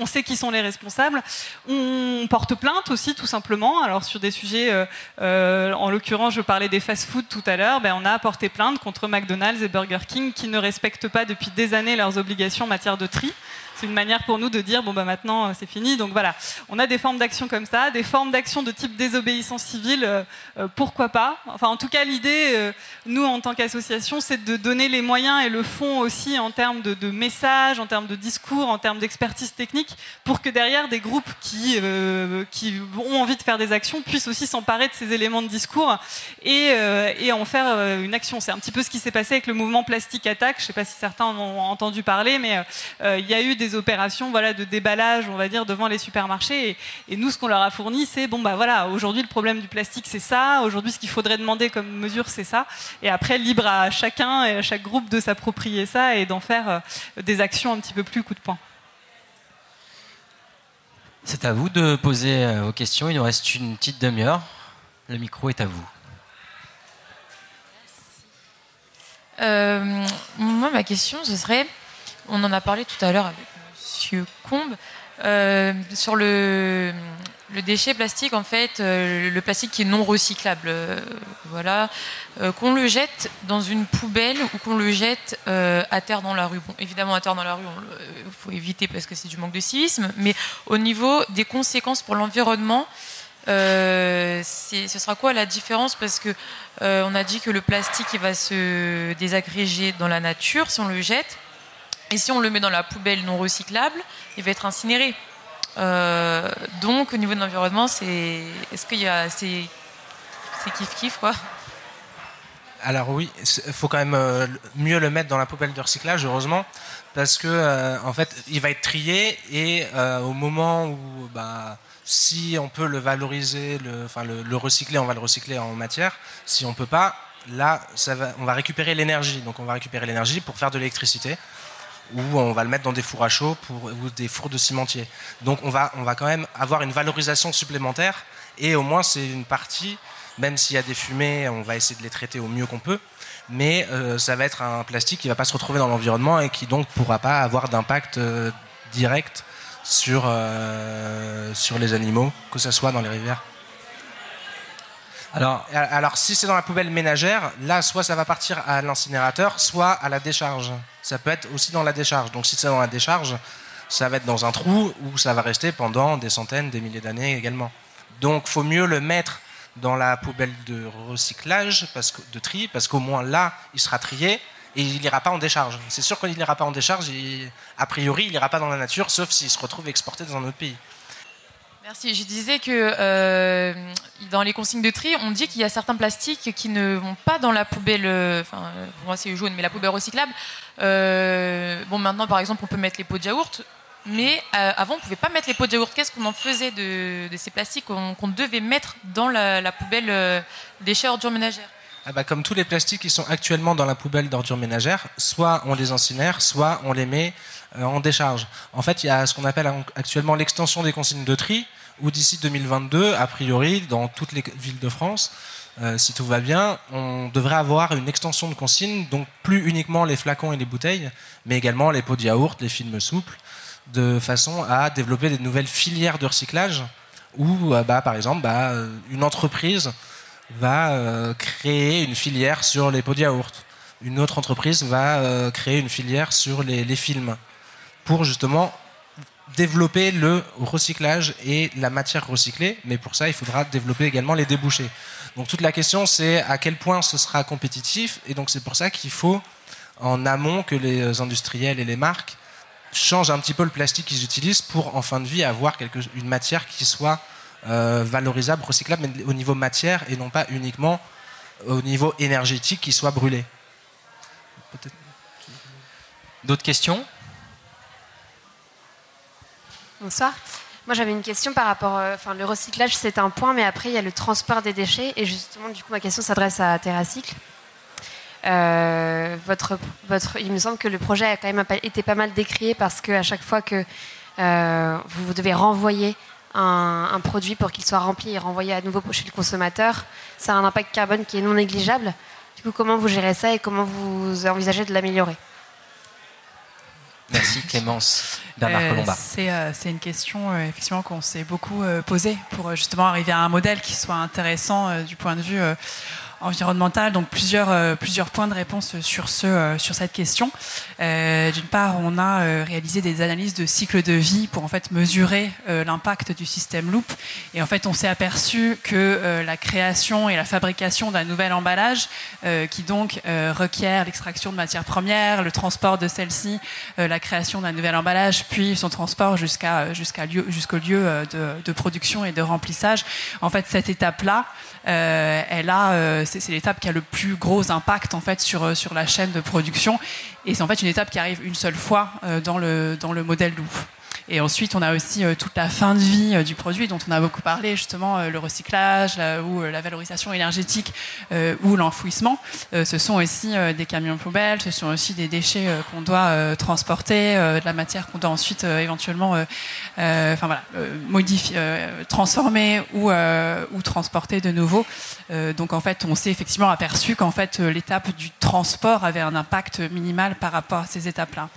on, sait qui sont les responsables. On porte plainte aussi, tout simplement. Alors sur des sujets, euh, euh, en l'occurrence, je parlais des fast-food tout à l'heure, ben, on a porté plainte contre McDonald's et Burger King qui ne respectent pas depuis des années leurs obligations en matière de tri c'est une manière pour nous de dire bon bah maintenant euh, c'est fini. Donc voilà, on a des formes d'action comme ça, des formes d'action de type désobéissance civile, euh, euh, pourquoi pas. Enfin en tout cas l'idée, nous en tant qu'association, c'est de donner les moyens et le fond aussi en termes de, messages, en termes de discours, en termes d'expertise technique, pour que derrière des groupes qui qui ont envie de faire des actions puissent aussi s'emparer de ces éléments de discours et, et en faire une action. C'est un petit peu ce qui s'est passé avec le mouvement Plastique Attack. Je ne sais pas si certains en ont entendu parler, mais il y a eu des des opérations voilà, de déballage, on va dire, devant les supermarchés. Et, nous, ce qu'on leur a fourni, c'est bon, bah voilà, aujourd'hui, le problème du plastique, c'est ça. Aujourd'hui, ce qu'il faudrait demander comme mesure, c'est ça. Et après, libre à chacun et à chaque groupe de s'approprier ça et d'en faire euh, des actions un petit peu plus coup de poing. C'est à vous de poser euh, vos questions. Il nous reste une petite demi-heure. Le micro est à vous. Euh, moi, ma question, ce serait on en a parlé tout à l'heure avec Euh, sur le, le, déchet plastique, en fait, euh, le plastique qui est non recyclable, euh, voilà, qu'on le jette dans une poubelle ou qu'on le jette à terre dans la rue. Bon, évidemment, à terre dans la rue, il faut éviter parce que c'est du manque de civisme, mais au niveau des conséquences pour l'environnement, ce sera quoi la différence? Parce que on a dit que le plastique il va se désagréger dans la nature si on le jette. Et si on le met dans la poubelle non recyclable, il va être incinéré. Euh, donc au niveau de l'environnement, c'est est-ce qu'il y a c'est kiff kiff quoi? Alors oui, il faut quand même euh, mieux le mettre dans la poubelle de recyclage, heureusement, parce que euh, en fait, il va être trié et au moment où, bah, si on peut le valoriser, le, enfin le, recycler, on va le recycler en matière. Si on peut pas, là, ça va, on va récupérer l'énergie. Donc on va récupérer l'énergie pour faire de l'électricité ou on va le mettre dans des fours à chaud ou des fours de cimentier. Donc on va, on va quand même avoir une valorisation supplémentaire et au moins c'est une partie, même s'il y a des fumées, on va essayer de les traiter au mieux qu'on peut, mais euh, ça va être un plastique qui ne va pas se retrouver dans l'environnement et qui donc ne pourra pas avoir d'impact euh, direct sur, euh, sur les animaux, que ce soit dans les rivières. Alors, alors si c'est dans la poubelle ménagère, là, soit ça va partir à l'incinérateur, soit à la décharge. Ça peut être aussi dans la décharge. Donc si c'est dans la décharge, ça va être dans un trou où ça va rester pendant des centaines, des milliers d'années également. Donc faut mieux le mettre dans la poubelle de recyclage, parce que, de tri, parce qu'au moins là, il sera trié et il n'ira pas en décharge. C'est sûr qu'il n'ira pas en décharge, a priori, il n'ira pas dans la nature, sauf s'il se retrouve exporté dans un autre pays. Merci. Je disais que euh, dans les consignes de tri, on dit qu'il y a certains plastiques qui ne vont pas dans la poubelle, euh, enfin, pour moi c'est jaune, mais la poubelle recyclable. Euh, bon, maintenant, par exemple, on peut mettre les pots de yaourt, mais avant, on ne pouvait pas mettre les pots de yaourt. Qu'est-ce qu'on en faisait de, ces plastiques qu'on devait mettre dans la, poubelle déchets ordures ménagères? Ah bah, comme tous les plastiques qui sont actuellement dans la poubelle d'ordures ménagères, soit on les incinère, soit on les met en décharge. En fait, il y a ce qu'on appelle actuellement l'extension des consignes de tri, où d'ici 2022, a priori, dans toutes les villes de France, euh, si tout va bien, on devrait avoir une extension de consignes, donc plus uniquement les flacons et les bouteilles, mais également les pots de yaourt, les films souples, de façon à développer des nouvelles filières de recyclage où, euh, bah, par exemple, bah, une entreprise va euh, créer une filière sur les pots de yaourt. Une autre entreprise va créer une filière sur les films pour justement développer le recyclage et la matière recyclée, mais pour ça, il faudra développer également les débouchés. Donc toute la question, c'est à quel point ce sera compétitif, et donc c'est pour ça qu'il faut, en amont, que les industriels et les marques changent un petit peu le plastique qu'ils utilisent pour, en fin de vie, avoir une matière qui soit euh, valorisable, recyclable, mais au niveau matière et non pas uniquement au niveau énergétique qui soit brûlé. D'autres questions? Bonsoir. Moi, j'avais une question par rapport. Euh, enfin, le recyclage, c'est un point, mais après, il y a le transport des déchets. Et justement, du coup, ma question s'adresse à TerraCycle. Euh, votre, votre, il me semble que le projet a quand même été pas mal décrié parce qu'à chaque fois que euh, vous devez renvoyer un, produit pour qu'il soit rempli et renvoyé à nouveau chez le consommateur, ça a un impact carbone qui est non négligeable. Du coup, comment vous gérez ça et comment vous envisagez de l'améliorer? Merci Clémence. Bernard euh. Euh, c'est une question euh, effectivement qu'on s'est beaucoup posée pour justement arriver à un modèle qui soit intéressant du point de vue environnementale. Donc plusieurs, euh, plusieurs points de réponse sur, ce, euh, sur cette question. Euh, d'une part, on a réalisé des analyses de cycle de vie pour en fait mesurer l'impact du système Loop. Et en fait, on s'est aperçu que la création et la fabrication d'un nouvel emballage, qui donc requiert l'extraction de matières premières, le transport de celle-ci, la création d'un nouvel emballage, puis son transport jusqu'à jusqu'à jusqu'au lieu de, de, production et de remplissage. En fait, cette étape-là, elle a c'est l'étape qui a le plus gros impact en fait sur, euh, sur la chaîne de production. Et c'est en fait une étape qui arrive une seule fois euh, dans le, dans le modèle. Et ensuite, on a aussi toute la fin de vie du produit dont on a beaucoup parlé, justement le recyclage ou la valorisation énergétique ou l'enfouissement. ce sont aussi des camions poubelles, ce sont aussi des déchets qu'on doit transporter, de la matière qu'on doit ensuite éventuellement, enfin voilà, modifier, transformer ou, ou transporter de nouveau. donc en fait, on s'est effectivement aperçu qu'en fait l'étape du transport avait un impact minimal par rapport à ces étapes-là.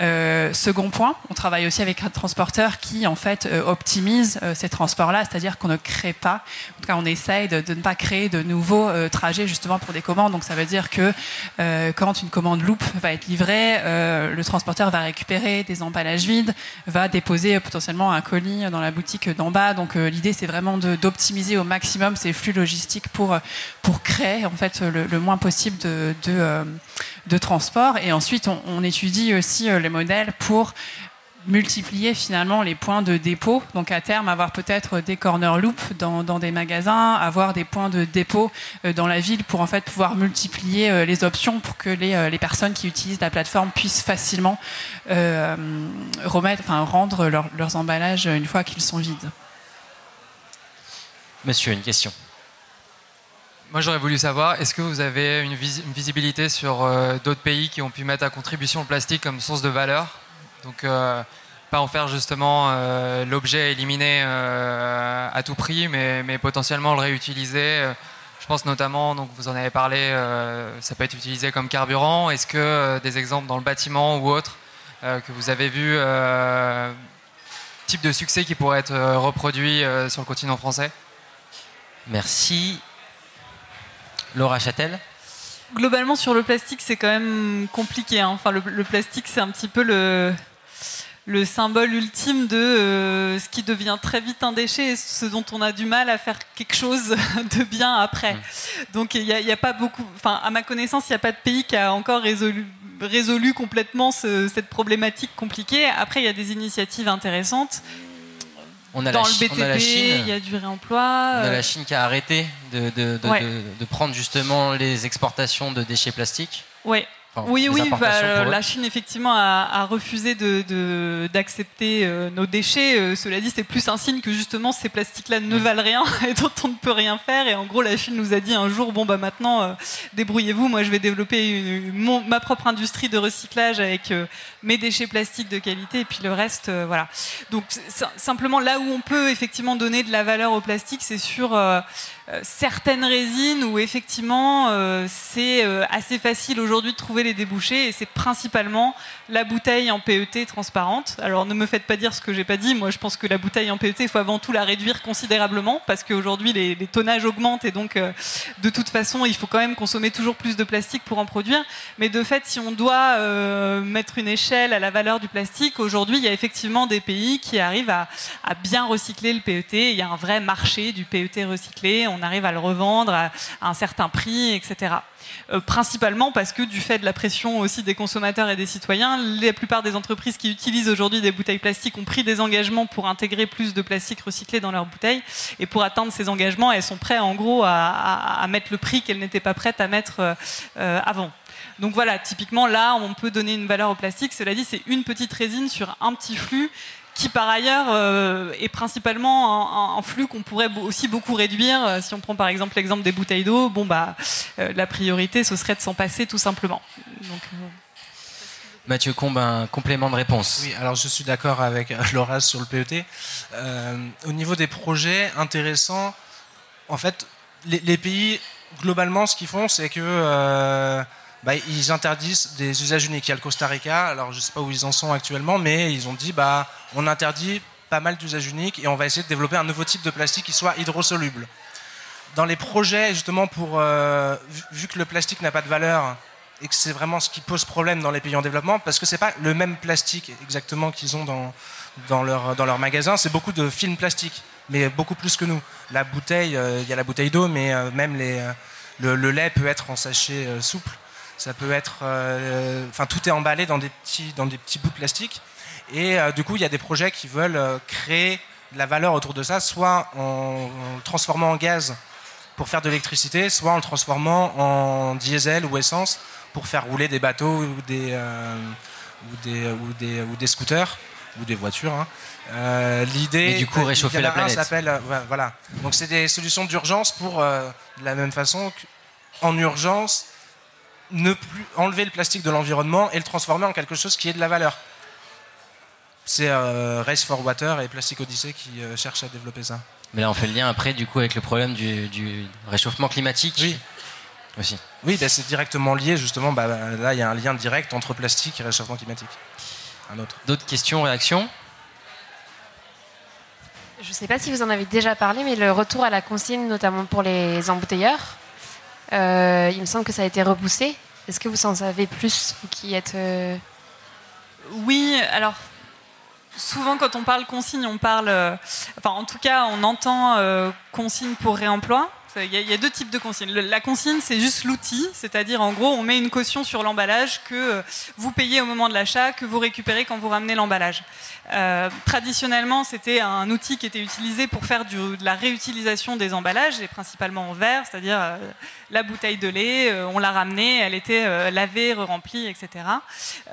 Euh, second point, on travaille aussi avec un transporteur qui en fait euh, optimise euh, ces transports-là, c'est-à-dire qu'on ne crée pas, en tout cas on essaye de, ne pas créer de nouveaux trajets justement pour des commandes. Donc ça veut dire que quand une commande loupe va être livrée, le transporteur va récupérer des emballages vides, va déposer potentiellement un colis dans la boutique d'en bas. Donc l'idée c'est vraiment d'optimiser au maximum ces flux logistiques pour, pour créer en fait le, moins possible de, de, transport. Et ensuite on étudie aussi les modèles pour multiplier finalement les points de dépôt. Donc à terme, avoir peut-être des corner loops dans, des magasins, avoir des points de dépôt euh, dans la ville pour en fait pouvoir multiplier euh, les options pour que les, euh, les personnes qui utilisent la plateforme puissent facilement remettre, enfin rendre leurs emballages une fois qu'ils sont vides. Monsieur, une question. Moi, j'aurais voulu savoir, est-ce que vous avez une, visibilité sur d'autres pays qui ont pu mettre à contribution le plastique comme source de valeur? Donc, euh, pas en faire justement euh, l'objet éliminé euh, à tout prix, mais, potentiellement le réutiliser. Je pense notamment, donc vous en avez parlé, ça peut être utilisé comme carburant. Est-ce que des exemples dans le bâtiment ou autre que vous avez vu, type de succès qui pourrait être reproduit sur le continent français? Merci. Laura Châtel? Globalement, sur le plastique, c'est quand même compliqué. Hein. Enfin, le plastique, c'est un petit peu le, le symbole ultime de euh, ce qui devient très vite un déchet et ce dont on a du mal à faire quelque chose de bien après. Mmh. Donc il n'y a, pas beaucoup, enfin à ma connaissance, il n'y a pas de pays qui a encore résolu, résolu complètement cette problématique compliquée. Après, il y a des initiatives intéressantes. On a Dans la, le BTP, il y a du réemploi. On a la Chine qui a arrêté de, de prendre justement les exportations de déchets plastiques. Oui, oui, oui, bah, la Chine effectivement a, refusé d'accepter de, euh, nos déchets. Euh, cela dit, c'est plus un signe que justement ces plastiques-là ne valent rien et dont on ne peut rien faire. Et en gros, la Chine nous a dit un jour, bon bah maintenant, euh, débrouillez-vous. Moi, je vais développer ma propre industrie de recyclage avec mes déchets plastiques de qualité et puis le reste, voilà. Donc simplement là où on peut effectivement donner de la valeur au plastique, c'est sur euh, certaines résines où effectivement euh, c'est euh, assez facile aujourd'hui de trouver les débouchés et c'est principalement la bouteille en PET transparente. Alors ne me faites pas dire ce que j'ai pas dit. Moi je pense que la bouteille en PET il faut avant tout la réduire considérablement parce qu'aujourd'hui les, les, tonnages augmentent et donc de toute façon il faut quand même consommer toujours plus de plastique pour en produire. Mais de fait si on doit mettre une échelle à la valeur du plastique aujourd'hui il y a effectivement des pays qui arrivent à, bien recycler le PET. Il y a un vrai marché du PET recyclé arrive à le revendre à, un certain prix, etc. Euh, principalement parce que du fait de la pression aussi des consommateurs et des citoyens, la plupart des entreprises qui utilisent aujourd'hui des bouteilles plastiques ont pris des engagements pour intégrer plus de plastique recyclé dans leurs bouteilles. Et pour atteindre ces engagements, elles sont prêtes en gros à, mettre le prix qu'elles n'étaient pas prêtes à mettre euh, euh, avant. Donc voilà, typiquement là, on peut donner une valeur au plastique. Cela dit, c'est une petite résine sur un petit flux qui par ailleurs euh, est principalement un, flux qu'on pourrait aussi beaucoup réduire. Euh, si on prend par exemple l'exemple des bouteilles d'eau, bon bah euh, la priorité ce serait de s'en passer tout simplement. Mathieu Combe, un complément de réponse. Oui, alors je suis d'accord avec Laura sur le PET. au niveau des projets intéressants, en fait, les, les pays, globalement, ce qu'ils font, c'est que bah, ils interdisent des usages uniques. Il y a le Costa Rica, alors je ne sais pas où ils en sont actuellement, mais ils ont dit bah, on interdit pas mal d'usages uniques et on va essayer de développer un nouveau type de plastique qui soit hydrosoluble. Dans les projets, justement, pour, euh, vu que le plastique n'a pas de valeur et que c'est vraiment ce qui pose problème dans les pays en développement, parce que ce n'est pas le même plastique exactement qu'ils ont dans, dans, leur, magasin, c'est beaucoup de films plastiques, mais beaucoup plus que nous. La bouteille, euh, il y a la bouteille d'eau, mais euh, même le, le, lait peut être en sachet souple. Ça peut être, euh, enfin, tout est emballé dans des petits, dans des petits bouts de plastique. Et euh, du coup, il y a des projets qui veulent euh, créer de la valeur autour de ça, soit en, le transformant en gaz pour faire de l'électricité, soit en le transformant en diesel ou essence pour faire rouler des bateaux ou des, ou des, ou des, ou des scooters. ou des voitures. hein. Euh, L'idée. Et du coup, réchauffer la planète. s'appelle, euh, voilà. Donc c'est des solutions d'urgence pour, de la même façon, en urgence, ne plus enlever le plastique de l'environnement et le transformer en quelque chose qui ait de la valeur. C'est euh, Race for Water et Plastic Odyssey qui euh, cherchent à développer ça. Mais là, on fait le lien après, du coup, avec le problème du, du réchauffement climatique. Oui. Aussi. Oui, bah, c'est directement lié, justement. Bah, là, il y a un lien direct entre plastique et réchauffement climatique. Un autre. D'autres questions, réactions? Je ne sais pas si vous en avez déjà parlé, mais le retour à la consigne, notamment pour les embouteilleurs, euh, il me semble que ça a été repoussé. Est-ce que vous en savez plus, vous qui êtes... euh, Oui, alors souvent quand on parle consigne, on parle, euh, enfin en tout cas on entend euh, consigne pour réemploi. Il y, a- deux types de consignes. La consigne, c'est juste l'outil, c'est-à-dire en gros, on met une caution sur l'emballage que vous payez au moment de l'achat, que vous récupérez quand vous ramenez l'emballage. Traditionnellement, c'était un outil qui était utilisé pour faire de la réutilisation des emballages, et principalement en verre, c'est-à-dire la bouteille de lait, euh, on l'a ramenée, elle était euh, lavée, remplie, etc.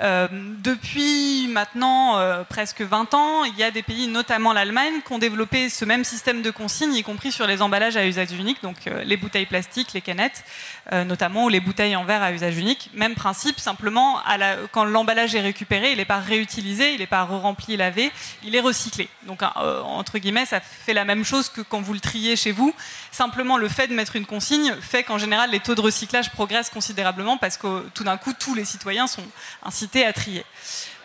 Euh, depuis maintenant presque 20 ans, il y a des pays, notamment l'Allemagne, qui ont développé ce même système de consigne, y compris sur les emballages à usage unique, donc les bouteilles plastiques, les canettes, notamment, ou les bouteilles en verre à usage unique. Même principe, simplement, quand l'emballage est récupéré, il n'est pas réutilisé, il n'est pas rempli, lavé, il est recyclé. Donc, entre guillemets, ça fait la même chose que quand vous le triez chez vous. Simplement, le fait de mettre une consigne fait qu'en général, les taux de recyclage progressent considérablement parce que tout d'un coup, tous les citoyens sont incités à trier.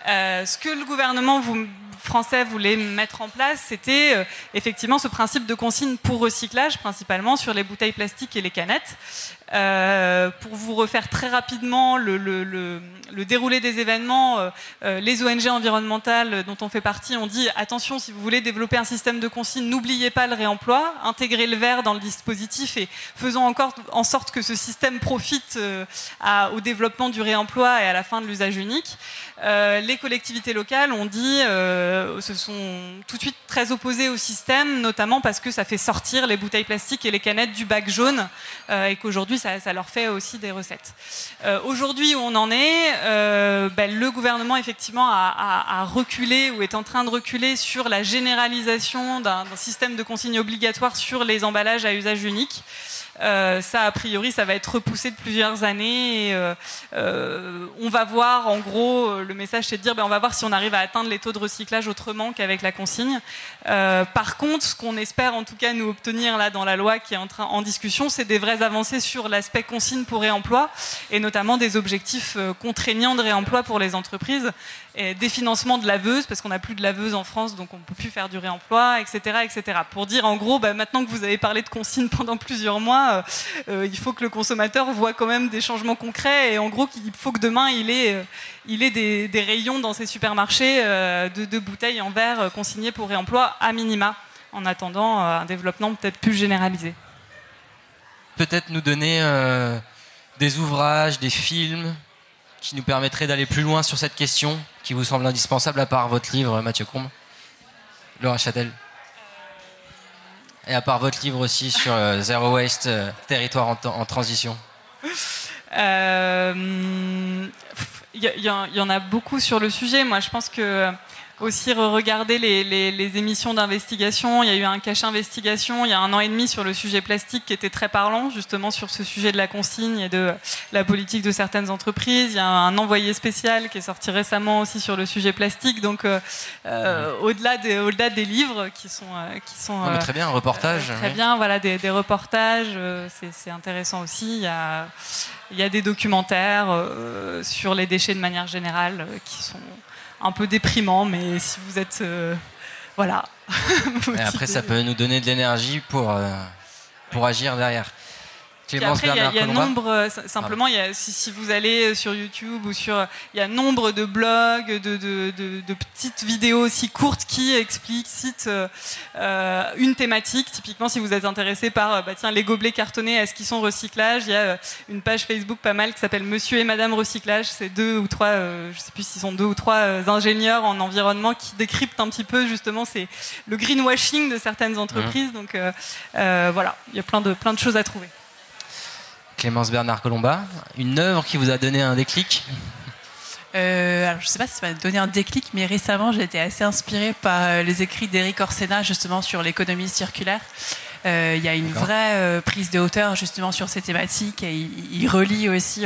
Euh, ce que le gouvernement vous- français voulait mettre en place, c'était euh, effectivement ce principe de consigne pour recyclage, principalement sur les bouteilles plastiques et les canettes. Euh, pour vous refaire très rapidement le, déroulé des événements, euh, les ONG environnementales dont on fait partie ont dit attention, si vous voulez développer un système de consigne, n'oubliez pas le réemploi, intégrez le verre dans le dispositif et faisons encore en sorte que ce système profite au développement du réemploi et à la fin de l'usage unique. Les collectivités locales ont dit, euh, se sont tout de suite très opposées au système, notamment parce que ça fait sortir les bouteilles plastiques et les canettes du bac jaune euh, et qu'aujourd'hui ça, leur fait aussi des recettes. Euh, Aujourd'hui où on en est, ben, le gouvernement effectivement a, reculé ou est en train de reculer sur la généralisation d'un système de consigne obligatoire sur les emballages à usage unique. Euh, ça, a priori, ça va être repoussé de plusieurs années. Euh, euh, on va voir, en gros, le message c'est de dire, ben, on va voir si on arrive à atteindre les taux de recyclage autrement qu'avec la consigne. Par contre, ce qu'on espère, en tout cas, nous obtenir là dans la loi qui est en, en discussion, c'est des vraies avancées sur l'aspect consigne pour réemploi et notamment des objectifs contraignants de réemploi pour les entreprises et des financements de laveuses parce qu'on n'a plus de laveuses en France, donc on ne peut plus faire du réemploi, etc., etc. Pour dire, en gros, bah, maintenant que vous avez parlé de consigne pendant plusieurs mois, euh, euh, il faut que le consommateur voit quand même des changements concrets et en gros, il faut que demain il ait, euh, des, rayons dans ses supermarchés de, de bouteilles en verre consignées pour réemploi à minima, en attendant un développement peut-être plus généralisé. Peut-être nous donner des ouvrages, des films qui nous permettraient d'aller plus loin sur cette question qui vous semble indispensable à part votre livre, Mathieu Combe Laura Châtel Et à part votre livre aussi sur euh, Zero Waste, euh, territoire en, transition. Euh, Il il y en a beaucoup sur le sujet. Moi, je pense que aussi regarder les, les- les émissions d'investigation. Il y a eu un cache investigation il y a un an et demi sur le sujet plastique qui était très parlant, justement sur ce sujet de la consigne et de la politique de certaines entreprises. Il y a un envoyé spécial qui est sorti récemment aussi sur le sujet plastique. Donc, euh, euh, au-delà des, au-delà des livres qui sont, euh, qui sont Non, mais très bien, un reportage, euh, très oui. bien, voilà, des, des reportages, euh, c'est, c'est intéressant aussi. Il y a, il y a des documentaires euh, sur les déchets de manière générale euh, qui sont un peu déprimants, mais si vous êtes, euh, voilà. Et après, ça peut nous donner de l'énergie pour, euh, pour agir derrière. Clémence après, il y a- y a, nombre, euh, simplement, il y a, si, si vous allez sur YouTube ou sur, il y a nombre de blogs, de, de- de- de petites vidéos aussi courtes qui explicitent euh, euh, une thématique. Typiquement, si vous êtes intéressé par, euh, bah, tiens, les gobelets cartonnés, est-ce qu'ils sont recyclage Il y a euh, une page Facebook pas mal qui s'appelle Monsieur et Madame Recyclage. C'est deux ou trois, euh, je sais plus s'ils sont deux ou trois euh, ingénieurs en environnement qui décryptent un petit peu justement c'est le greenwashing de certaines entreprises. Donc euh, euh, voilà, il y a plein de plein de choses à trouver. Clémence Bernard Colomba, une œuvre qui vous a donné un déclic euh, alors, je ne sais pas si ça va donner un déclic, mais récemment, j'ai été assez inspirée par euh, les écrits d'Eric Orsena, justement, sur l'économie circulaire. Euh, il y a une vraie prise de hauteur, justement, sur ces thématiques. Et il, relie aussi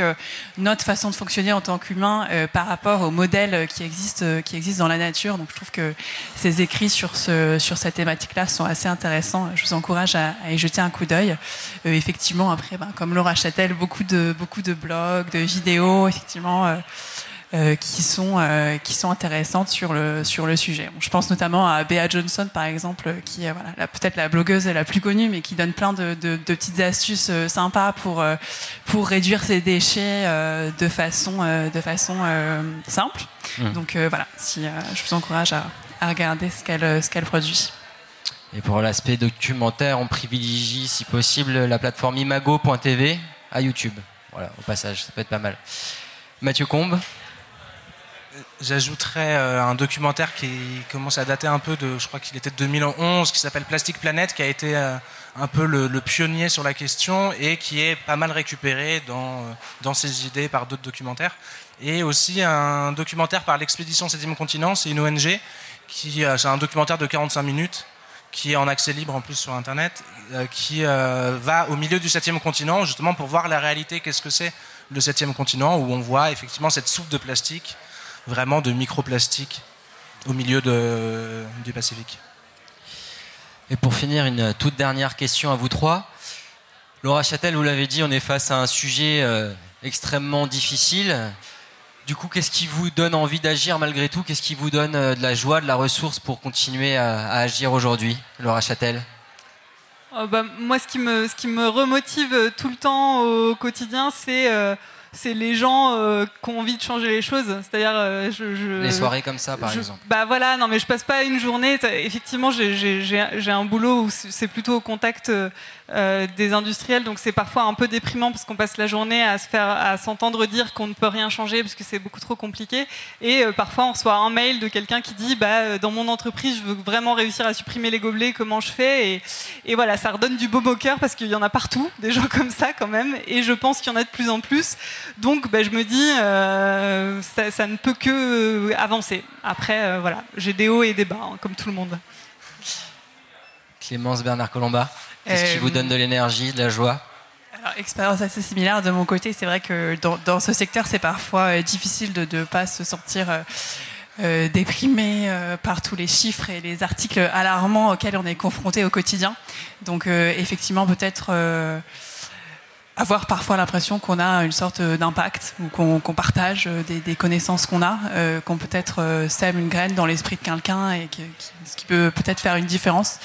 notre façon de fonctionner en tant qu'humain par rapport aux modèles qui existent, qui existent dans la nature. Donc, je trouve que ces écrits sur, ce, sur cette thématique-là sont assez intéressants. Je vous encourage à, y jeter un coup d'œil. effectivement, après, ben, comme Laura Châtel, beaucoup de, beaucoup de blogs, de vidéos, effectivement. Euh, qui, sont, euh, qui sont intéressantes sur le, sur le sujet. je pense notamment à Bea Johnson, par exemple, qui est voilà, peut-être la blogueuse la plus connue, mais qui donne plein de, de, petites astuces euh, sympas pour, pour réduire ses déchets de façon, de façon simple. Mmh. Donc voilà, si, je vous encourage à, à regarder ce qu'elle ce qu'elle produit. Et pour l'aspect documentaire, on privilégie, si possible, la plateforme imago.tv à YouTube. Voilà, au passage, ça peut être pas mal. Mathieu Combe J'ajouterais euh, un documentaire qui commence à dater un peu de, je crois qu'il était de 2011, qui s'appelle Plastic Planet, qui a été euh, un peu le, pionnier sur la question et qui est pas mal récupéré dans, euh, dans ses idées par d'autres documentaires. Et aussi un documentaire par l'Expédition 7e continent, c'est une ONG, qui, c'est un documentaire de 45 minutes qui est en accès libre en plus sur Internet, qui va au milieu du 7e continent justement pour voir la réalité, qu'est-ce que c'est le 7e continent, où on voit effectivement cette soupe de plastique vraiment de microplastique au milieu de, du Pacifique. Et pour finir, une toute dernière question à vous trois. Laura Châtel, vous l'avez dit, on est face à un sujet euh, extrêmement difficile. Du coup, qu'est-ce qui vous donne envie d'agir malgré tout? Qu'est-ce qui vous donne euh, de la joie, de la ressource pour continuer à, agir aujourd'hui, Laura Châtel? Oh, bah, Moi, ce qui, me, ce qui me remotive tout le temps au quotidien, c'est euh, c'est les gens euh, qui ont envie de changer les choses. C'est-à-dire, euh, je, les soirées comme ça, par exemple. Bah voilà, non, mais je passe pas une journée. Effectivement, j'ai un boulot où c'est plutôt au contact euh, des industriels, donc c'est parfois un peu déprimant parce qu'on passe la journée à se faire, à s'entendre dire qu'on ne peut rien changer parce que c'est beaucoup trop compliqué. Et parfois on reçoit un mail de quelqu'un qui dit, bah, dans mon entreprise, je veux vraiment réussir à supprimer les gobelets, comment je fais? Et, et, voilà, ça redonne du beau au cœur parce qu'il y en a partout, des gens comme ça quand même. Et je pense qu'il y en a de plus en plus. Donc bah, je me dis, ça, ne peut que avancer. Après, voilà, j'ai des hauts et des bas, hein, comme tout le monde. Clémence Bernard Colomba Qu'est-ce qui vous donne de l'énergie, de la joie alors, expérience assez similaire de mon côté. C'est vrai que dans, ce secteur, c'est parfois euh, difficile de ne pas se sentir euh, euh, déprimé par tous les chiffres et les articles alarmants auxquels on est confronté au quotidien. Donc, effectivement, peut-être avoir parfois l'impression qu'on a une sorte d'impact ou qu'on partage des, connaissances qu'on a, euh, qu'on peut-être euh, sème une graine dans l'esprit de quelqu'un et ce qui peut peut-être faire une différence.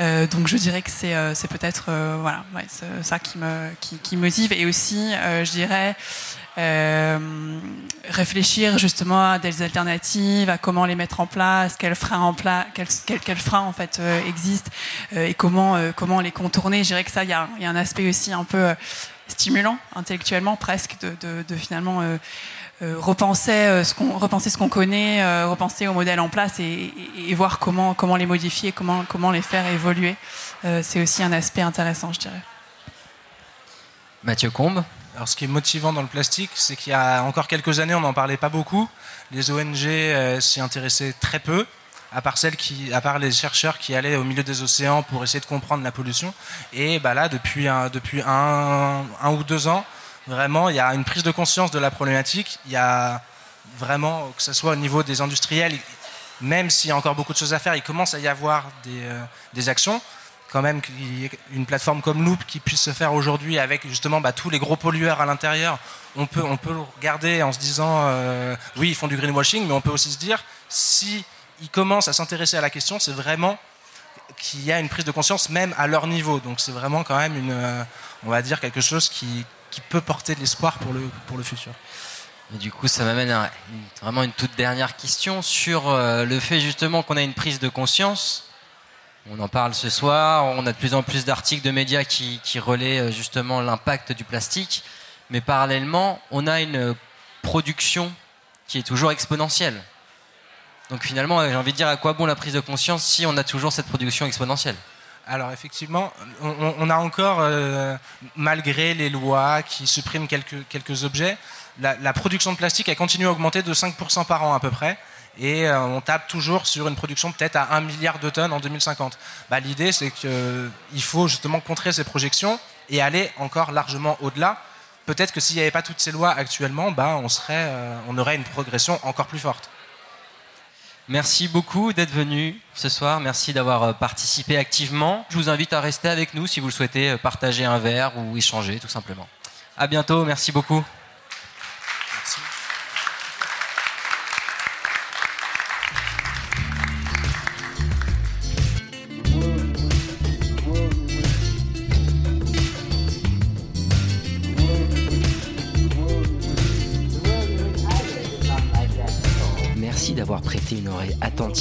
Euh, donc je dirais que c'est peut-être voilà ça qui me qui, qui, motive et aussi je dirais réfléchir justement à des alternatives, à comment les mettre en place, quels freins en fait existent et comment les contourner. Je dirais que ça, il y a, un aspect aussi un peu stimulant intellectuellement presque de, finalement euh, euh, repenser euh, ce qu'on connaît, repenser aux modèles en place et, voir comment comment les modifier, comment comment les faire évoluer. c'est aussi un aspect intéressant, je dirais. Mathieu Combe. Alors, ce qui est motivant dans le plastique, c'est qu'il y a encore quelques années, on n'en parlait pas beaucoup. Les ONG s'y intéressaient très peu à part celles qui, à part les chercheurs qui allaient au milieu des océans pour essayer de comprendre la pollution. Et bah là, depuis un, depuis un, un ou deux ans, vraiment, il y a une prise de conscience de la problématique. Il y a vraiment, que ce soit au niveau des industriels, même s'il y a encore beaucoup de choses à faire, il commence à y avoir des, euh, des actions. Quand même, une plateforme comme Loop qui puisse se faire aujourd'hui avec justement bah, tous les gros pollueurs à l'intérieur, on peut, on peut le regarder en se disant euh, oui, ils font du greenwashing, mais on peut aussi se dire si ils commencent à s'intéresser à la question, c'est vraiment qu'il y a une prise de conscience même à leur niveau. Donc c'est vraiment quand même une, euh, on va dire quelque chose qui, qui peut porter de l'espoir pour le, pour le futur. Du coup, ça m'amène à vraiment une toute dernière question sur euh, le fait justement qu'on a une prise de conscience. On en parle ce soir, on a de plus en plus d'articles de médias qui, qui relaient euh, justement l'impact du plastique, mais parallèlement, on a une production qui est toujours exponentielle. Donc finalement, j'ai envie de dire à quoi bon la prise de conscience si on a toujours cette production exponentielle? Alors effectivement, on, a encore, euh, malgré les lois qui suppriment quelques, quelques objets, la, production de plastique a continué à augmenter de 5% par an à peu près. Et euh, on tape toujours sur une production peut-être à 1 milliard de tonnes en 2050. Bah, L'idée, c'est qu'il faut justement contrer ces projections et aller encore largement au-delà. Peut-être que s'il n'y avait pas toutes ces lois actuellement, bah, on, serait, euh, on aurait une progression encore plus forte. Merci beaucoup d'être venu ce soir. Merci d'avoir euh, participé activement. Je vous invite à rester avec nous si vous le souhaitez, partager un verre ou échanger tout simplement. À bientôt. Merci beaucoup.